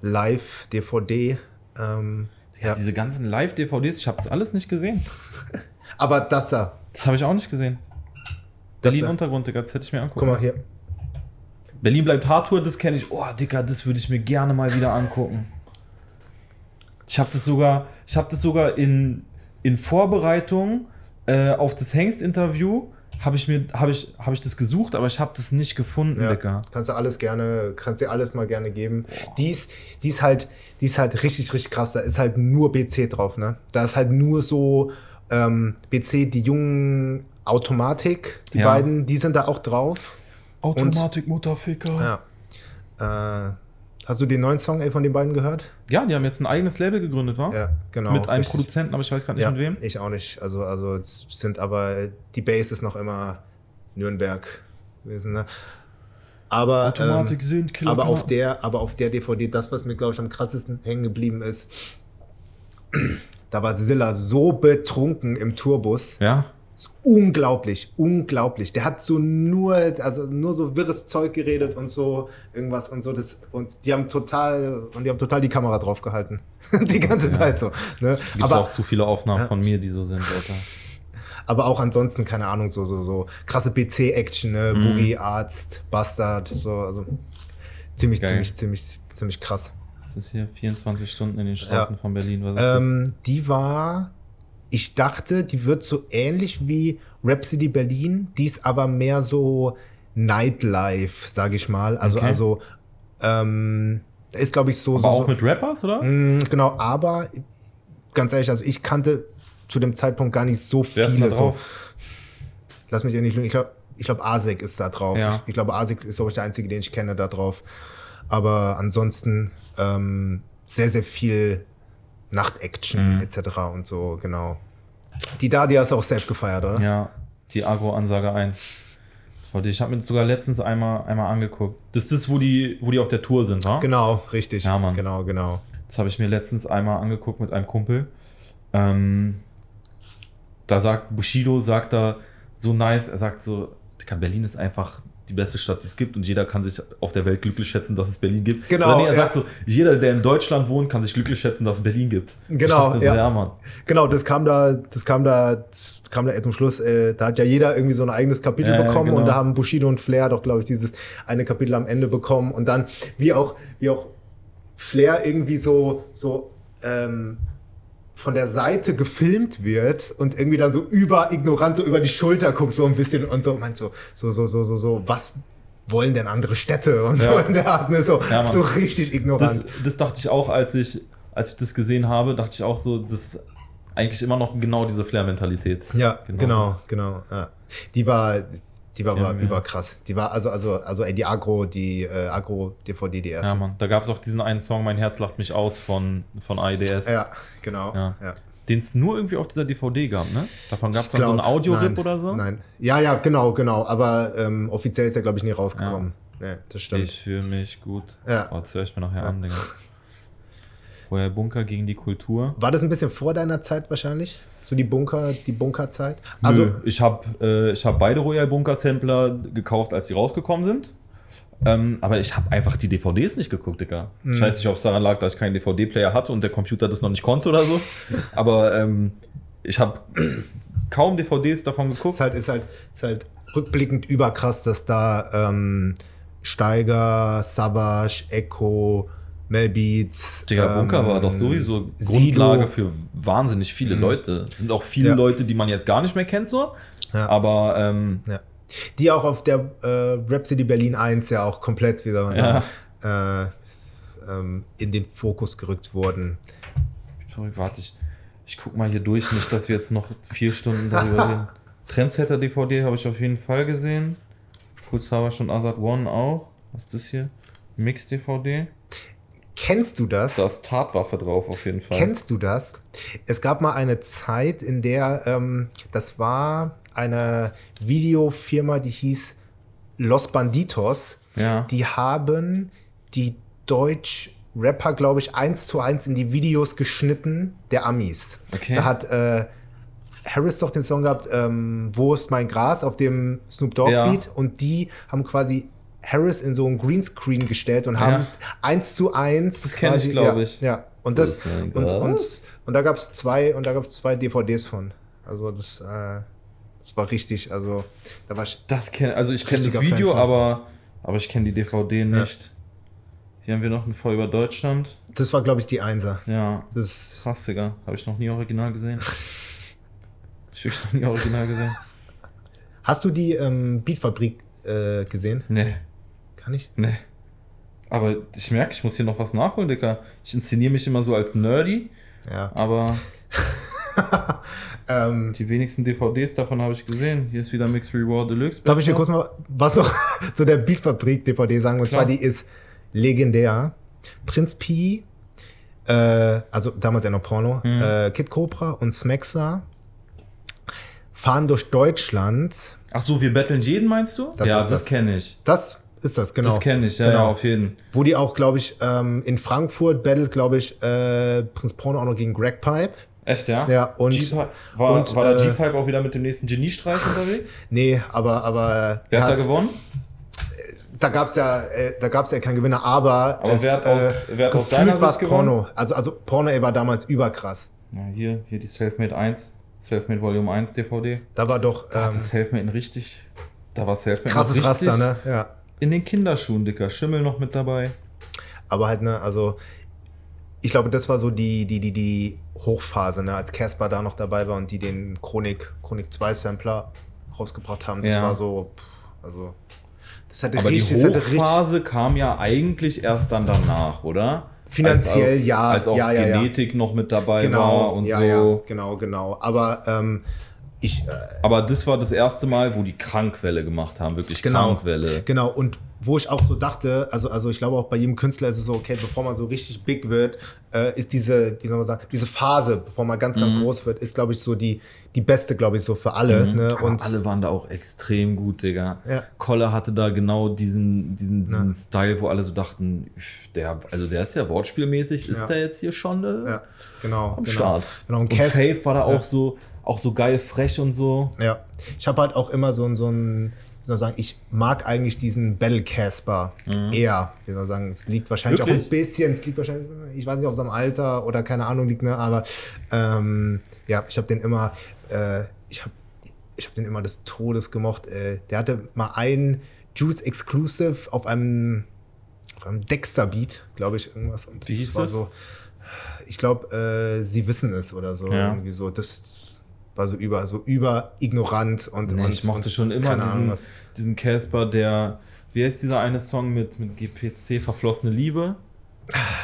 Live, DVD. Ähm, Ja. ja. Diese ganzen Live-DVDs, ich habe das alles nicht gesehen. Aber das da. Das habe ich auch nicht gesehen. Das Berlin da. Untergrund, Digga, das hätte ich mir angucken. Guck mal hier. Berlin bleibt Hardtour, das kenne ich. Oh, Digga, das würde ich mir gerne mal wieder angucken. Ich habe das sogar, ich habe das sogar in, in Vorbereitung äh, auf das Hengst-Interview habe ich mir, habe ich, habe ich das gesucht, aber ich habe das nicht gefunden, Ja, Digga. kannst du alles gerne, kannst dir alles mal gerne geben. Die ist, die ist halt, die ist halt richtig, richtig krass. Da ist halt nur BC drauf, ne? Da ist halt nur so ähm, BC, die jungen Automatik, die Ja. beiden, die sind da auch drauf. Automatik, Mutterficker. Ja. Äh, hast du den neuen Song ey, von den beiden gehört? Ja, die haben jetzt ein eigenes Label gegründet, wa? Ja, genau. Mit einem richtig. Produzenten, aber ich weiß gerade nicht Ja, mit wem. ich auch nicht. Also, also es sind aber, die Base ist noch immer Nürnberg gewesen, ne? Aber, ähm, Automatik sind Killer. aber auf der, aber auf der DVD, das, was mir, glaube ich, am krassesten hängen geblieben ist, da war Silla so betrunken im Tourbus. Ja? Unglaublich, unglaublich. Der hat so nur, also nur so wirres Zeug geredet und so irgendwas und so. Das, und die haben total, und die haben total die Kamera drauf gehalten. die ganze Zeit so. Ne? Gibt Aber, auch zu viele Aufnahmen Ja. von mir, die so sind, Alter. Aber auch ansonsten, keine Ahnung, so, so, so krasse PC-Action, ne? Mhm. Boogie, Arzt, Bastard, so, also ziemlich, Geil. ziemlich, ziemlich, ziemlich krass. Das ist hier 24 Stunden in den Straßen Ja. von Berlin. Was ist das? Ähm, die war, ich dachte, die wird so ähnlich wie Rhapsody Berlin, die ist aber mehr so Nightlife, sage ich mal. Also, Okay. also, ähm, ist, glaube ich, so. Aber so, auch so mit Rappers, oder? Mm, genau, aber ganz ehrlich, also ich kannte zu dem Zeitpunkt gar nicht so viele. So. Lass mich ja nicht lügen. Ich glaube, ich glaub, Asik ist da drauf. Ja. Ich, ich glaube, Asik ist, glaube ich, der einzige, den ich kenne, da drauf. Aber ansonsten ähm, sehr, sehr viel Nachtaction Mhm. etc. und so, genau. Die da, die hast du auch selbst gefeiert, oder? Ja, die Agro-Ansage 1. Warte, Ich habe mir das sogar letztens einmal, einmal angeguckt. Das ist das, wo die, wo die auf der Tour sind, wa? Genau, richtig. Ja, Mann. Genau, genau. Das habe ich mir letztens einmal angeguckt mit einem Kumpel. Ähm, da sagt Bushido, sagt da so nice, er sagt so, Berlin ist einfach die beste Stadt, die es gibt und jeder kann sich auf der Welt glücklich schätzen, dass es Berlin gibt. Genau, Oder nee, er ja. sagt so, jeder, der in Deutschland wohnt, kann sich glücklich schätzen, dass es Berlin gibt. Genau, dachte, so, ja. ja, Mann. Genau, das kam da, das kam da, das kam da zum Schluss, äh, da hat ja jeder irgendwie so ein eigenes Kapitel Ja, ja, bekommen genau. und da haben Bushido und Flair doch, glaube ich, dieses eine Kapitel am Ende bekommen und dann, wie auch, wie auch Flair irgendwie so, so, ähm, von der Seite gefilmt wird und irgendwie dann so über, ignorant so über die Schulter guckt so ein bisschen und so meint so, so, so, so, so, so, was wollen denn andere Städte und so Ja. in der Art, ne, so, Ja, so richtig Das, ignorant. das dachte ich auch, als ich, als ich das gesehen habe, dachte ich auch so, das eigentlich immer noch genau diese Flair-Mentalität. Ja, Genau genau, genau. ja. Die war, die war, war ja. überkrass. Die war also, also, also ey, die Agro, die äh, Agro-DVD, die erste. Ja, Mann. Da gab es auch diesen einen Song, Mein Herz lacht mich aus von, von AIDS. Ja, genau. Ja. Ja. Den es nur irgendwie auf dieser DVD gab, ne? Davon gab es dann so einen glaub, Audio-Rip oder so? Nein. Ja, ja, genau, genau. Aber ähm, offiziell ist er, glaube ich, nie rausgekommen. Ja. das stimmt. Ich fühle mich gut. Ja. Oh, das höre ich mir nachher an, Digga. Woher Bunker gegen die Kultur? War das ein bisschen vor deiner Zeit wahrscheinlich? So die Bunker, die Bunkerzeit? Also, Also, ich habe äh, ich hab beide Royal Bunker Sampler gekauft, als die rausgekommen sind. Ähm, aber ich habe einfach die DVDs nicht geguckt, Digga. Mhm. Ich weiß nicht, ob es daran lag, dass ich keinen DVD-Player hatte und der Computer das noch nicht konnte oder so. aber ähm, ich habe kaum DVDs davon geguckt. ist halt, ist halt, ist halt rückblickend überkrass, dass da ähm, Steiger, Savage, Echo, Melbeats. Digga, Bunker ähm, war doch sowieso Sido. Grundlage für wahnsinnig viele Mhm. Leute. Es sind auch viele Ja. Leute, die man jetzt gar nicht mehr kennt, so. Ja. Aber ähm, Ja. Die auch auf der äh, Rhapsody Berlin 1 ja auch komplett, wie soll man Ja. sagen, äh, ähm, in den Fokus gerückt wurden. Sorry, warte, ich, ich guck mal hier durch, nicht, dass wir jetzt noch vier Stunden darüber reden. Trendsetter DVD habe ich auf jeden Fall gesehen. Kurzhaber schon Azad One auch. Was ist das hier? Mix DVD. Kennst du das? Da ist Tatwaffe drauf auf jeden Fall. Kennst du das? Es gab mal eine Zeit, in der ähm, das war eine Videofirma, die hieß Los Banditos. ja. Die haben die Deutsch-Rapper, glaube ich, eins zu eins in die Videos geschnitten der Amis. Okay. Da hat äh, Harris doch den Song gehabt, ähm, Wo ist mein Gras, auf dem Snoop Dogg Ja. Beat. Und die haben quasi Harris in so ein Greenscreen gestellt und Ja. haben eins zu eins. Das kenn ich, quasi- glaub ja, ich. Ja, und das mein und, und, und da gab es zwei und da gab es zwei DVDs von. Also das, äh, das war richtig. Also da war ich. Das kenn, also ich kenne das Video, aber, aber ich kenne die DVD nicht. Hier haben wir noch ein Voll über Deutschland. Das war, glaube ich, die Einser. Ja. Das, Krass, Digga. Habe ich noch nie original gesehen. Ich habe noch nie original gesehen. Hast du die ähm, Beatfabrik äh, gesehen? Nee. Kann ich? Nee. Aber ich merke, ich muss hier noch was nachholen, Digga. Ich inszeniere mich immer so als nerdy, Ja. aber Ähm, die wenigsten DVDs davon habe ich gesehen. Hier ist wieder Mix Reward Deluxe. darf ich dir kurz mal was noch zu der Beatfabrik DVD sagen? Und Klar. zwar, die ist legendär. Prinz P, äh, also damals ja noch Porno, Mhm. äh, Kid Cobra und Smaxa fahren durch Deutschland. Ach so, wir betteln jeden, meinst du? Das ja, das, das. kenne ich. Das ist das, genau. Das kenne ich, ja, Genau. ja, auf jeden. Wo die auch, glaube ich, ähm, in Frankfurt battelt, glaube ich, äh, Prinz Porno auch noch gegen Greg Pipe. Echt, ja? Ja, und- war, und, war der äh, G-Pipe auch wieder mit dem nächsten Geniestreich unterwegs? Nee, aber, aber Wer hat da gewonnen? da gab's ja, äh, da gab's ja keinen Gewinner, aber, Aber wer hat aus- wer hat aus deiner gefühlt war's Sicht gewonnen? Porno. Also, also Porno ey, war damals überkrass. Ja, hier, hier die Selfmade 1. Selfmade Volume 1 DVD. Da war doch. Da hat Ähm, das Selfmade ein richtig. Da war Selfmade krasses richtig Raster, ne? Ja. In den Kinderschuhen, Dicker. Schimmel noch mit dabei. Aber halt, ne, also ich glaube, das war so die, die, die, die Hochphase, ne, als Casper da noch dabei war und die den Chronik, Chronik 2 Sampler rausgebracht haben. Das Ja. war so, pff, also das hatte Aber die richtig, das hatte richtig Hochphase kam ja eigentlich erst dann danach, oder? Finanziell als ja, Als auch ja, ja. Genetik noch mit dabei genau, war und ja, so. ja, genau, genau. Aber ähm, ich, äh, Aber das war das erste Mal, wo die Krankwelle gemacht haben, wirklich Genau. Krankwelle. Genau, und wo ich auch so dachte, also, also ich glaube auch bei jedem Künstler ist es so, okay, bevor man so richtig big wird, äh, ist diese, wie soll man sagen, diese Phase, bevor man ganz, Mhm. ganz groß wird, ist, glaube ich, so die, die beste, glaube ich, so für alle. Ne? Aber Und alle waren da auch extrem gut, Digga. Ja. Kolle hatte da genau diesen, diesen, diesen Style, wo alle so dachten, der, also der ist ja wortspielmäßig, ist Ja. der jetzt hier schon äh, ja, genau. am genau. Start? Genau, und und Faith war da auch Ja. so, auch so geil frech und so. Ja, ich habe halt auch immer so ein, so ein, soll sagen, ich mag eigentlich diesen Battle Casper eher. Wie soll sagen, es liegt wahrscheinlich auch Mhm. Wirklich? ein bisschen, es liegt wahrscheinlich, ich weiß nicht, auf seinem Alter oder keine Ahnung liegt, ne, aber ähm, ja, ich habe den immer, äh, ich habe ich hab den immer des Todes gemocht. Äh, der hatte mal ein Juice Exclusive auf einem, auf einem Dexter-Beat, glaube ich, irgendwas. Und Wie das hieß war das? so, ich glaube, äh, sie wissen es oder so. Ja. Irgendwie so. Das war so über, so über ignorant und, Nee, und ich mochte schon immer keine Ahnung diesen, diesen Casper, der, wie heißt dieser eine Song mit, mit GPC, Verflossene Liebe?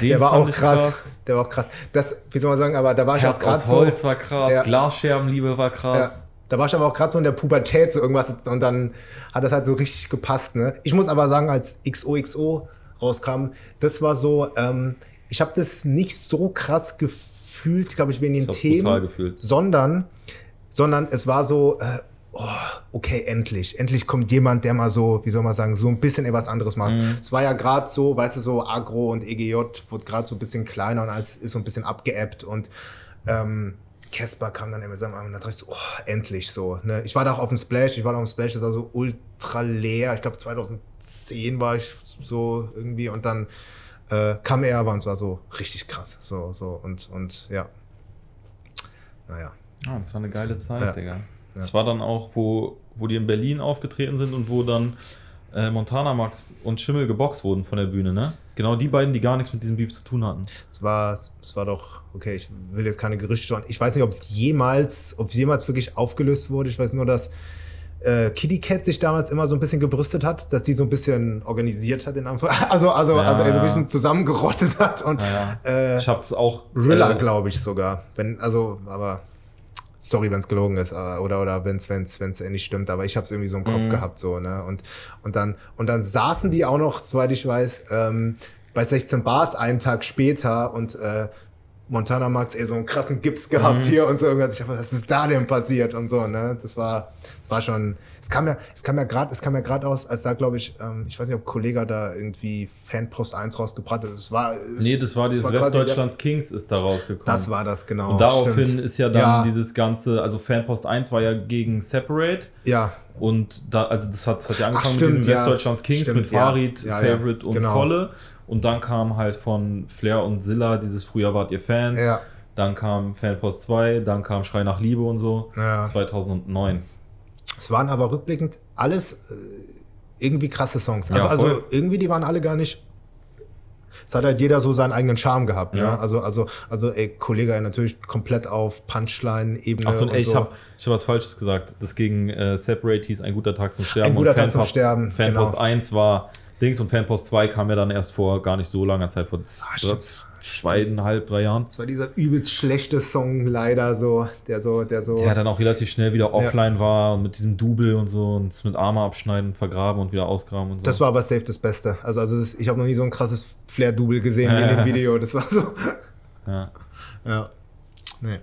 Den Der war auch ich krass. Der war auch krass. Das, wie soll man sagen, aber da war ich auch Herz gerade aus so. Holz war krass, Ja. Glasscherbenliebe war Ja, krass. da war ich aber auch gerade so in der Pubertät so irgendwas und dann hat das halt so richtig gepasst. Ne? Ich muss aber sagen, als XOXO rauskam, das war so, ähm, ich habe das nicht so krass gefühlt, glaube ich, wegen den Ich Themen, sondern, sondern es war so, äh, oh, okay, endlich, endlich kommt jemand, der mal so, wie soll man sagen, so ein bisschen etwas anderes macht. Mhm. Es war ja gerade so, weißt du, so Agro und EGJ wurde gerade so ein bisschen kleiner und alles ist so ein bisschen abgeebbt und ähm, Casper kam dann immer zusammen und da dachte ich so, oh, endlich so. Ne? Ich war da auch auf dem Splash, ich war da auf dem Splash, das war so ultra leer. Ich glaube 2010 war ich so irgendwie und dann äh, kam er aber und es war so richtig krass. So, so und, und ja. Naja. Ah, das war eine geile Zeit, Ja. Digga. Das war dann auch, wo, wo die in Berlin aufgetreten sind und wo dann äh, Montana Max und Schimmel geboxt wurden von der Bühne, ne? Genau die beiden, die gar nichts mit diesem Beef zu tun hatten. Es war, es war doch, okay, ich will jetzt keine Gerüchte schon. Ich weiß nicht, ob es jemals, ob es jemals wirklich aufgelöst wurde. Ich weiß nur, dass äh, Kitty Cat sich damals immer so ein bisschen gebrüstet hat, dass die so ein bisschen organisiert hat in Anführ- Also, also, Ja, also er so ein ja. bisschen zusammengerottet hat und Naja. äh, Ich hab's auch. Rilla, äh, glaube ich sogar. Wenn, also, aber sorry, wenn es gelogen ist, aber, oder, oder wenn es wenn's, wenn's nicht stimmt, aber ich habe es irgendwie so im Mhm. Kopf gehabt, so, ne? Und, und, dann, und dann saßen die auch noch, soweit ich weiß, ähm, bei 16 Bars einen Tag später und äh, Montana Max ey, so einen krassen Gips gehabt Mhm. hier und so irgendwas. Ich dachte, was ist da denn passiert und so, ne? Das war, das war schon, es kam ja, es kam ja gerade, es kam ja gerade aus, als da, glaube ich, ähm, ich weiß nicht, ob Kollege da irgendwie Fanpost 1 rausgebracht hat. Es war, es, Nee, das war dieses Westdeutschlands Kings ist da rausgekommen. Das war das, genau. Und daraufhin stimmt. ist ja dann Ja. dieses ganze, also Fanpost 1 war ja gegen Separate. Ja, Und da, also das hat, das hat ja angefangen Ach, mit stimmt, diesem ja. Westdeutschlands Kings Stimmt, mit. Farid. Favorite und Genau. Und dann kam halt von Flair und Zilla dieses Früher wart ihr Fans. Ja. Dann kam Fanpost 2, dann kam Schrei nach Liebe und so. Ja. 2009. Es waren aber rückblickend alles äh, irgendwie krasse Songs. Also, Ja, also voll. irgendwie, die waren alle gar nicht. Es hat halt jeder so seinen eigenen Charme gehabt. Ja. Ne? Also, also, also, ey, Kollege natürlich komplett auf Punchline-Ebene. Achso, ey, so. ich habe ich hab was Falsches gesagt. Das gegen äh, Separate hieß Ein guter Tag zum Sterben. Ein guter Tag zum Fanpost- Sterben, Fanpost genau. 1 war Dings und Fanpost 2 kam ja dann erst vor gar nicht so langer Zeit, vor Ah, zweieinhalb, drei Jahren. Das war dieser übelst schlechte Song, leider so, der so, der so. Der dann auch relativ schnell wieder offline war und mit diesem Double und so und es mit Arme abschneiden, vergraben und wieder ausgraben und so. das war aber safe das Beste. Also, also das, ich habe noch nie so ein krasses Flair-Double gesehen wie in dem Video. Das war so. ja. Ja. Nee.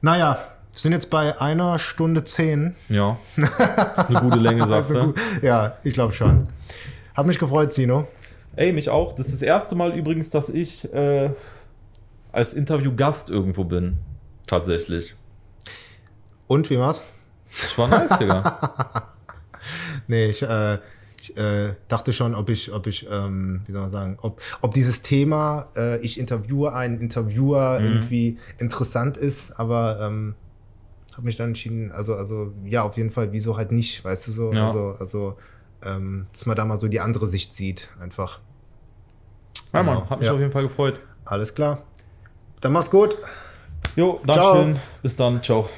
Naja, sind jetzt bei einer Stunde zehn. ja. Das ist eine gute Länge, sagst Also du. gut. Ja, ich glaube schon. Hat mich gefreut, Sino. Ey, mich auch. Das ist das erste Mal übrigens, dass ich äh, als Interviewgast irgendwo bin. Tatsächlich. Und wie war's? Das war nice, Digga. Nee, ich, äh, ich äh, dachte schon, ob ich, ob ich, ähm, wie soll man sagen, ob, ob dieses Thema, äh, ich interviewe einen Interviewer Mhm. irgendwie interessant ist, aber ähm, habe mich dann entschieden, also, also ja, auf jeden Fall, wieso halt nicht, weißt du so? Ja. Also, also ähm, dass man da mal so die andere Sicht sieht, einfach. Ja, genau. Mann, hat mich ja. auf jeden Fall gefreut. Alles klar. Dann mach's gut. Jo, Dankeschön. Bis dann. Ciao.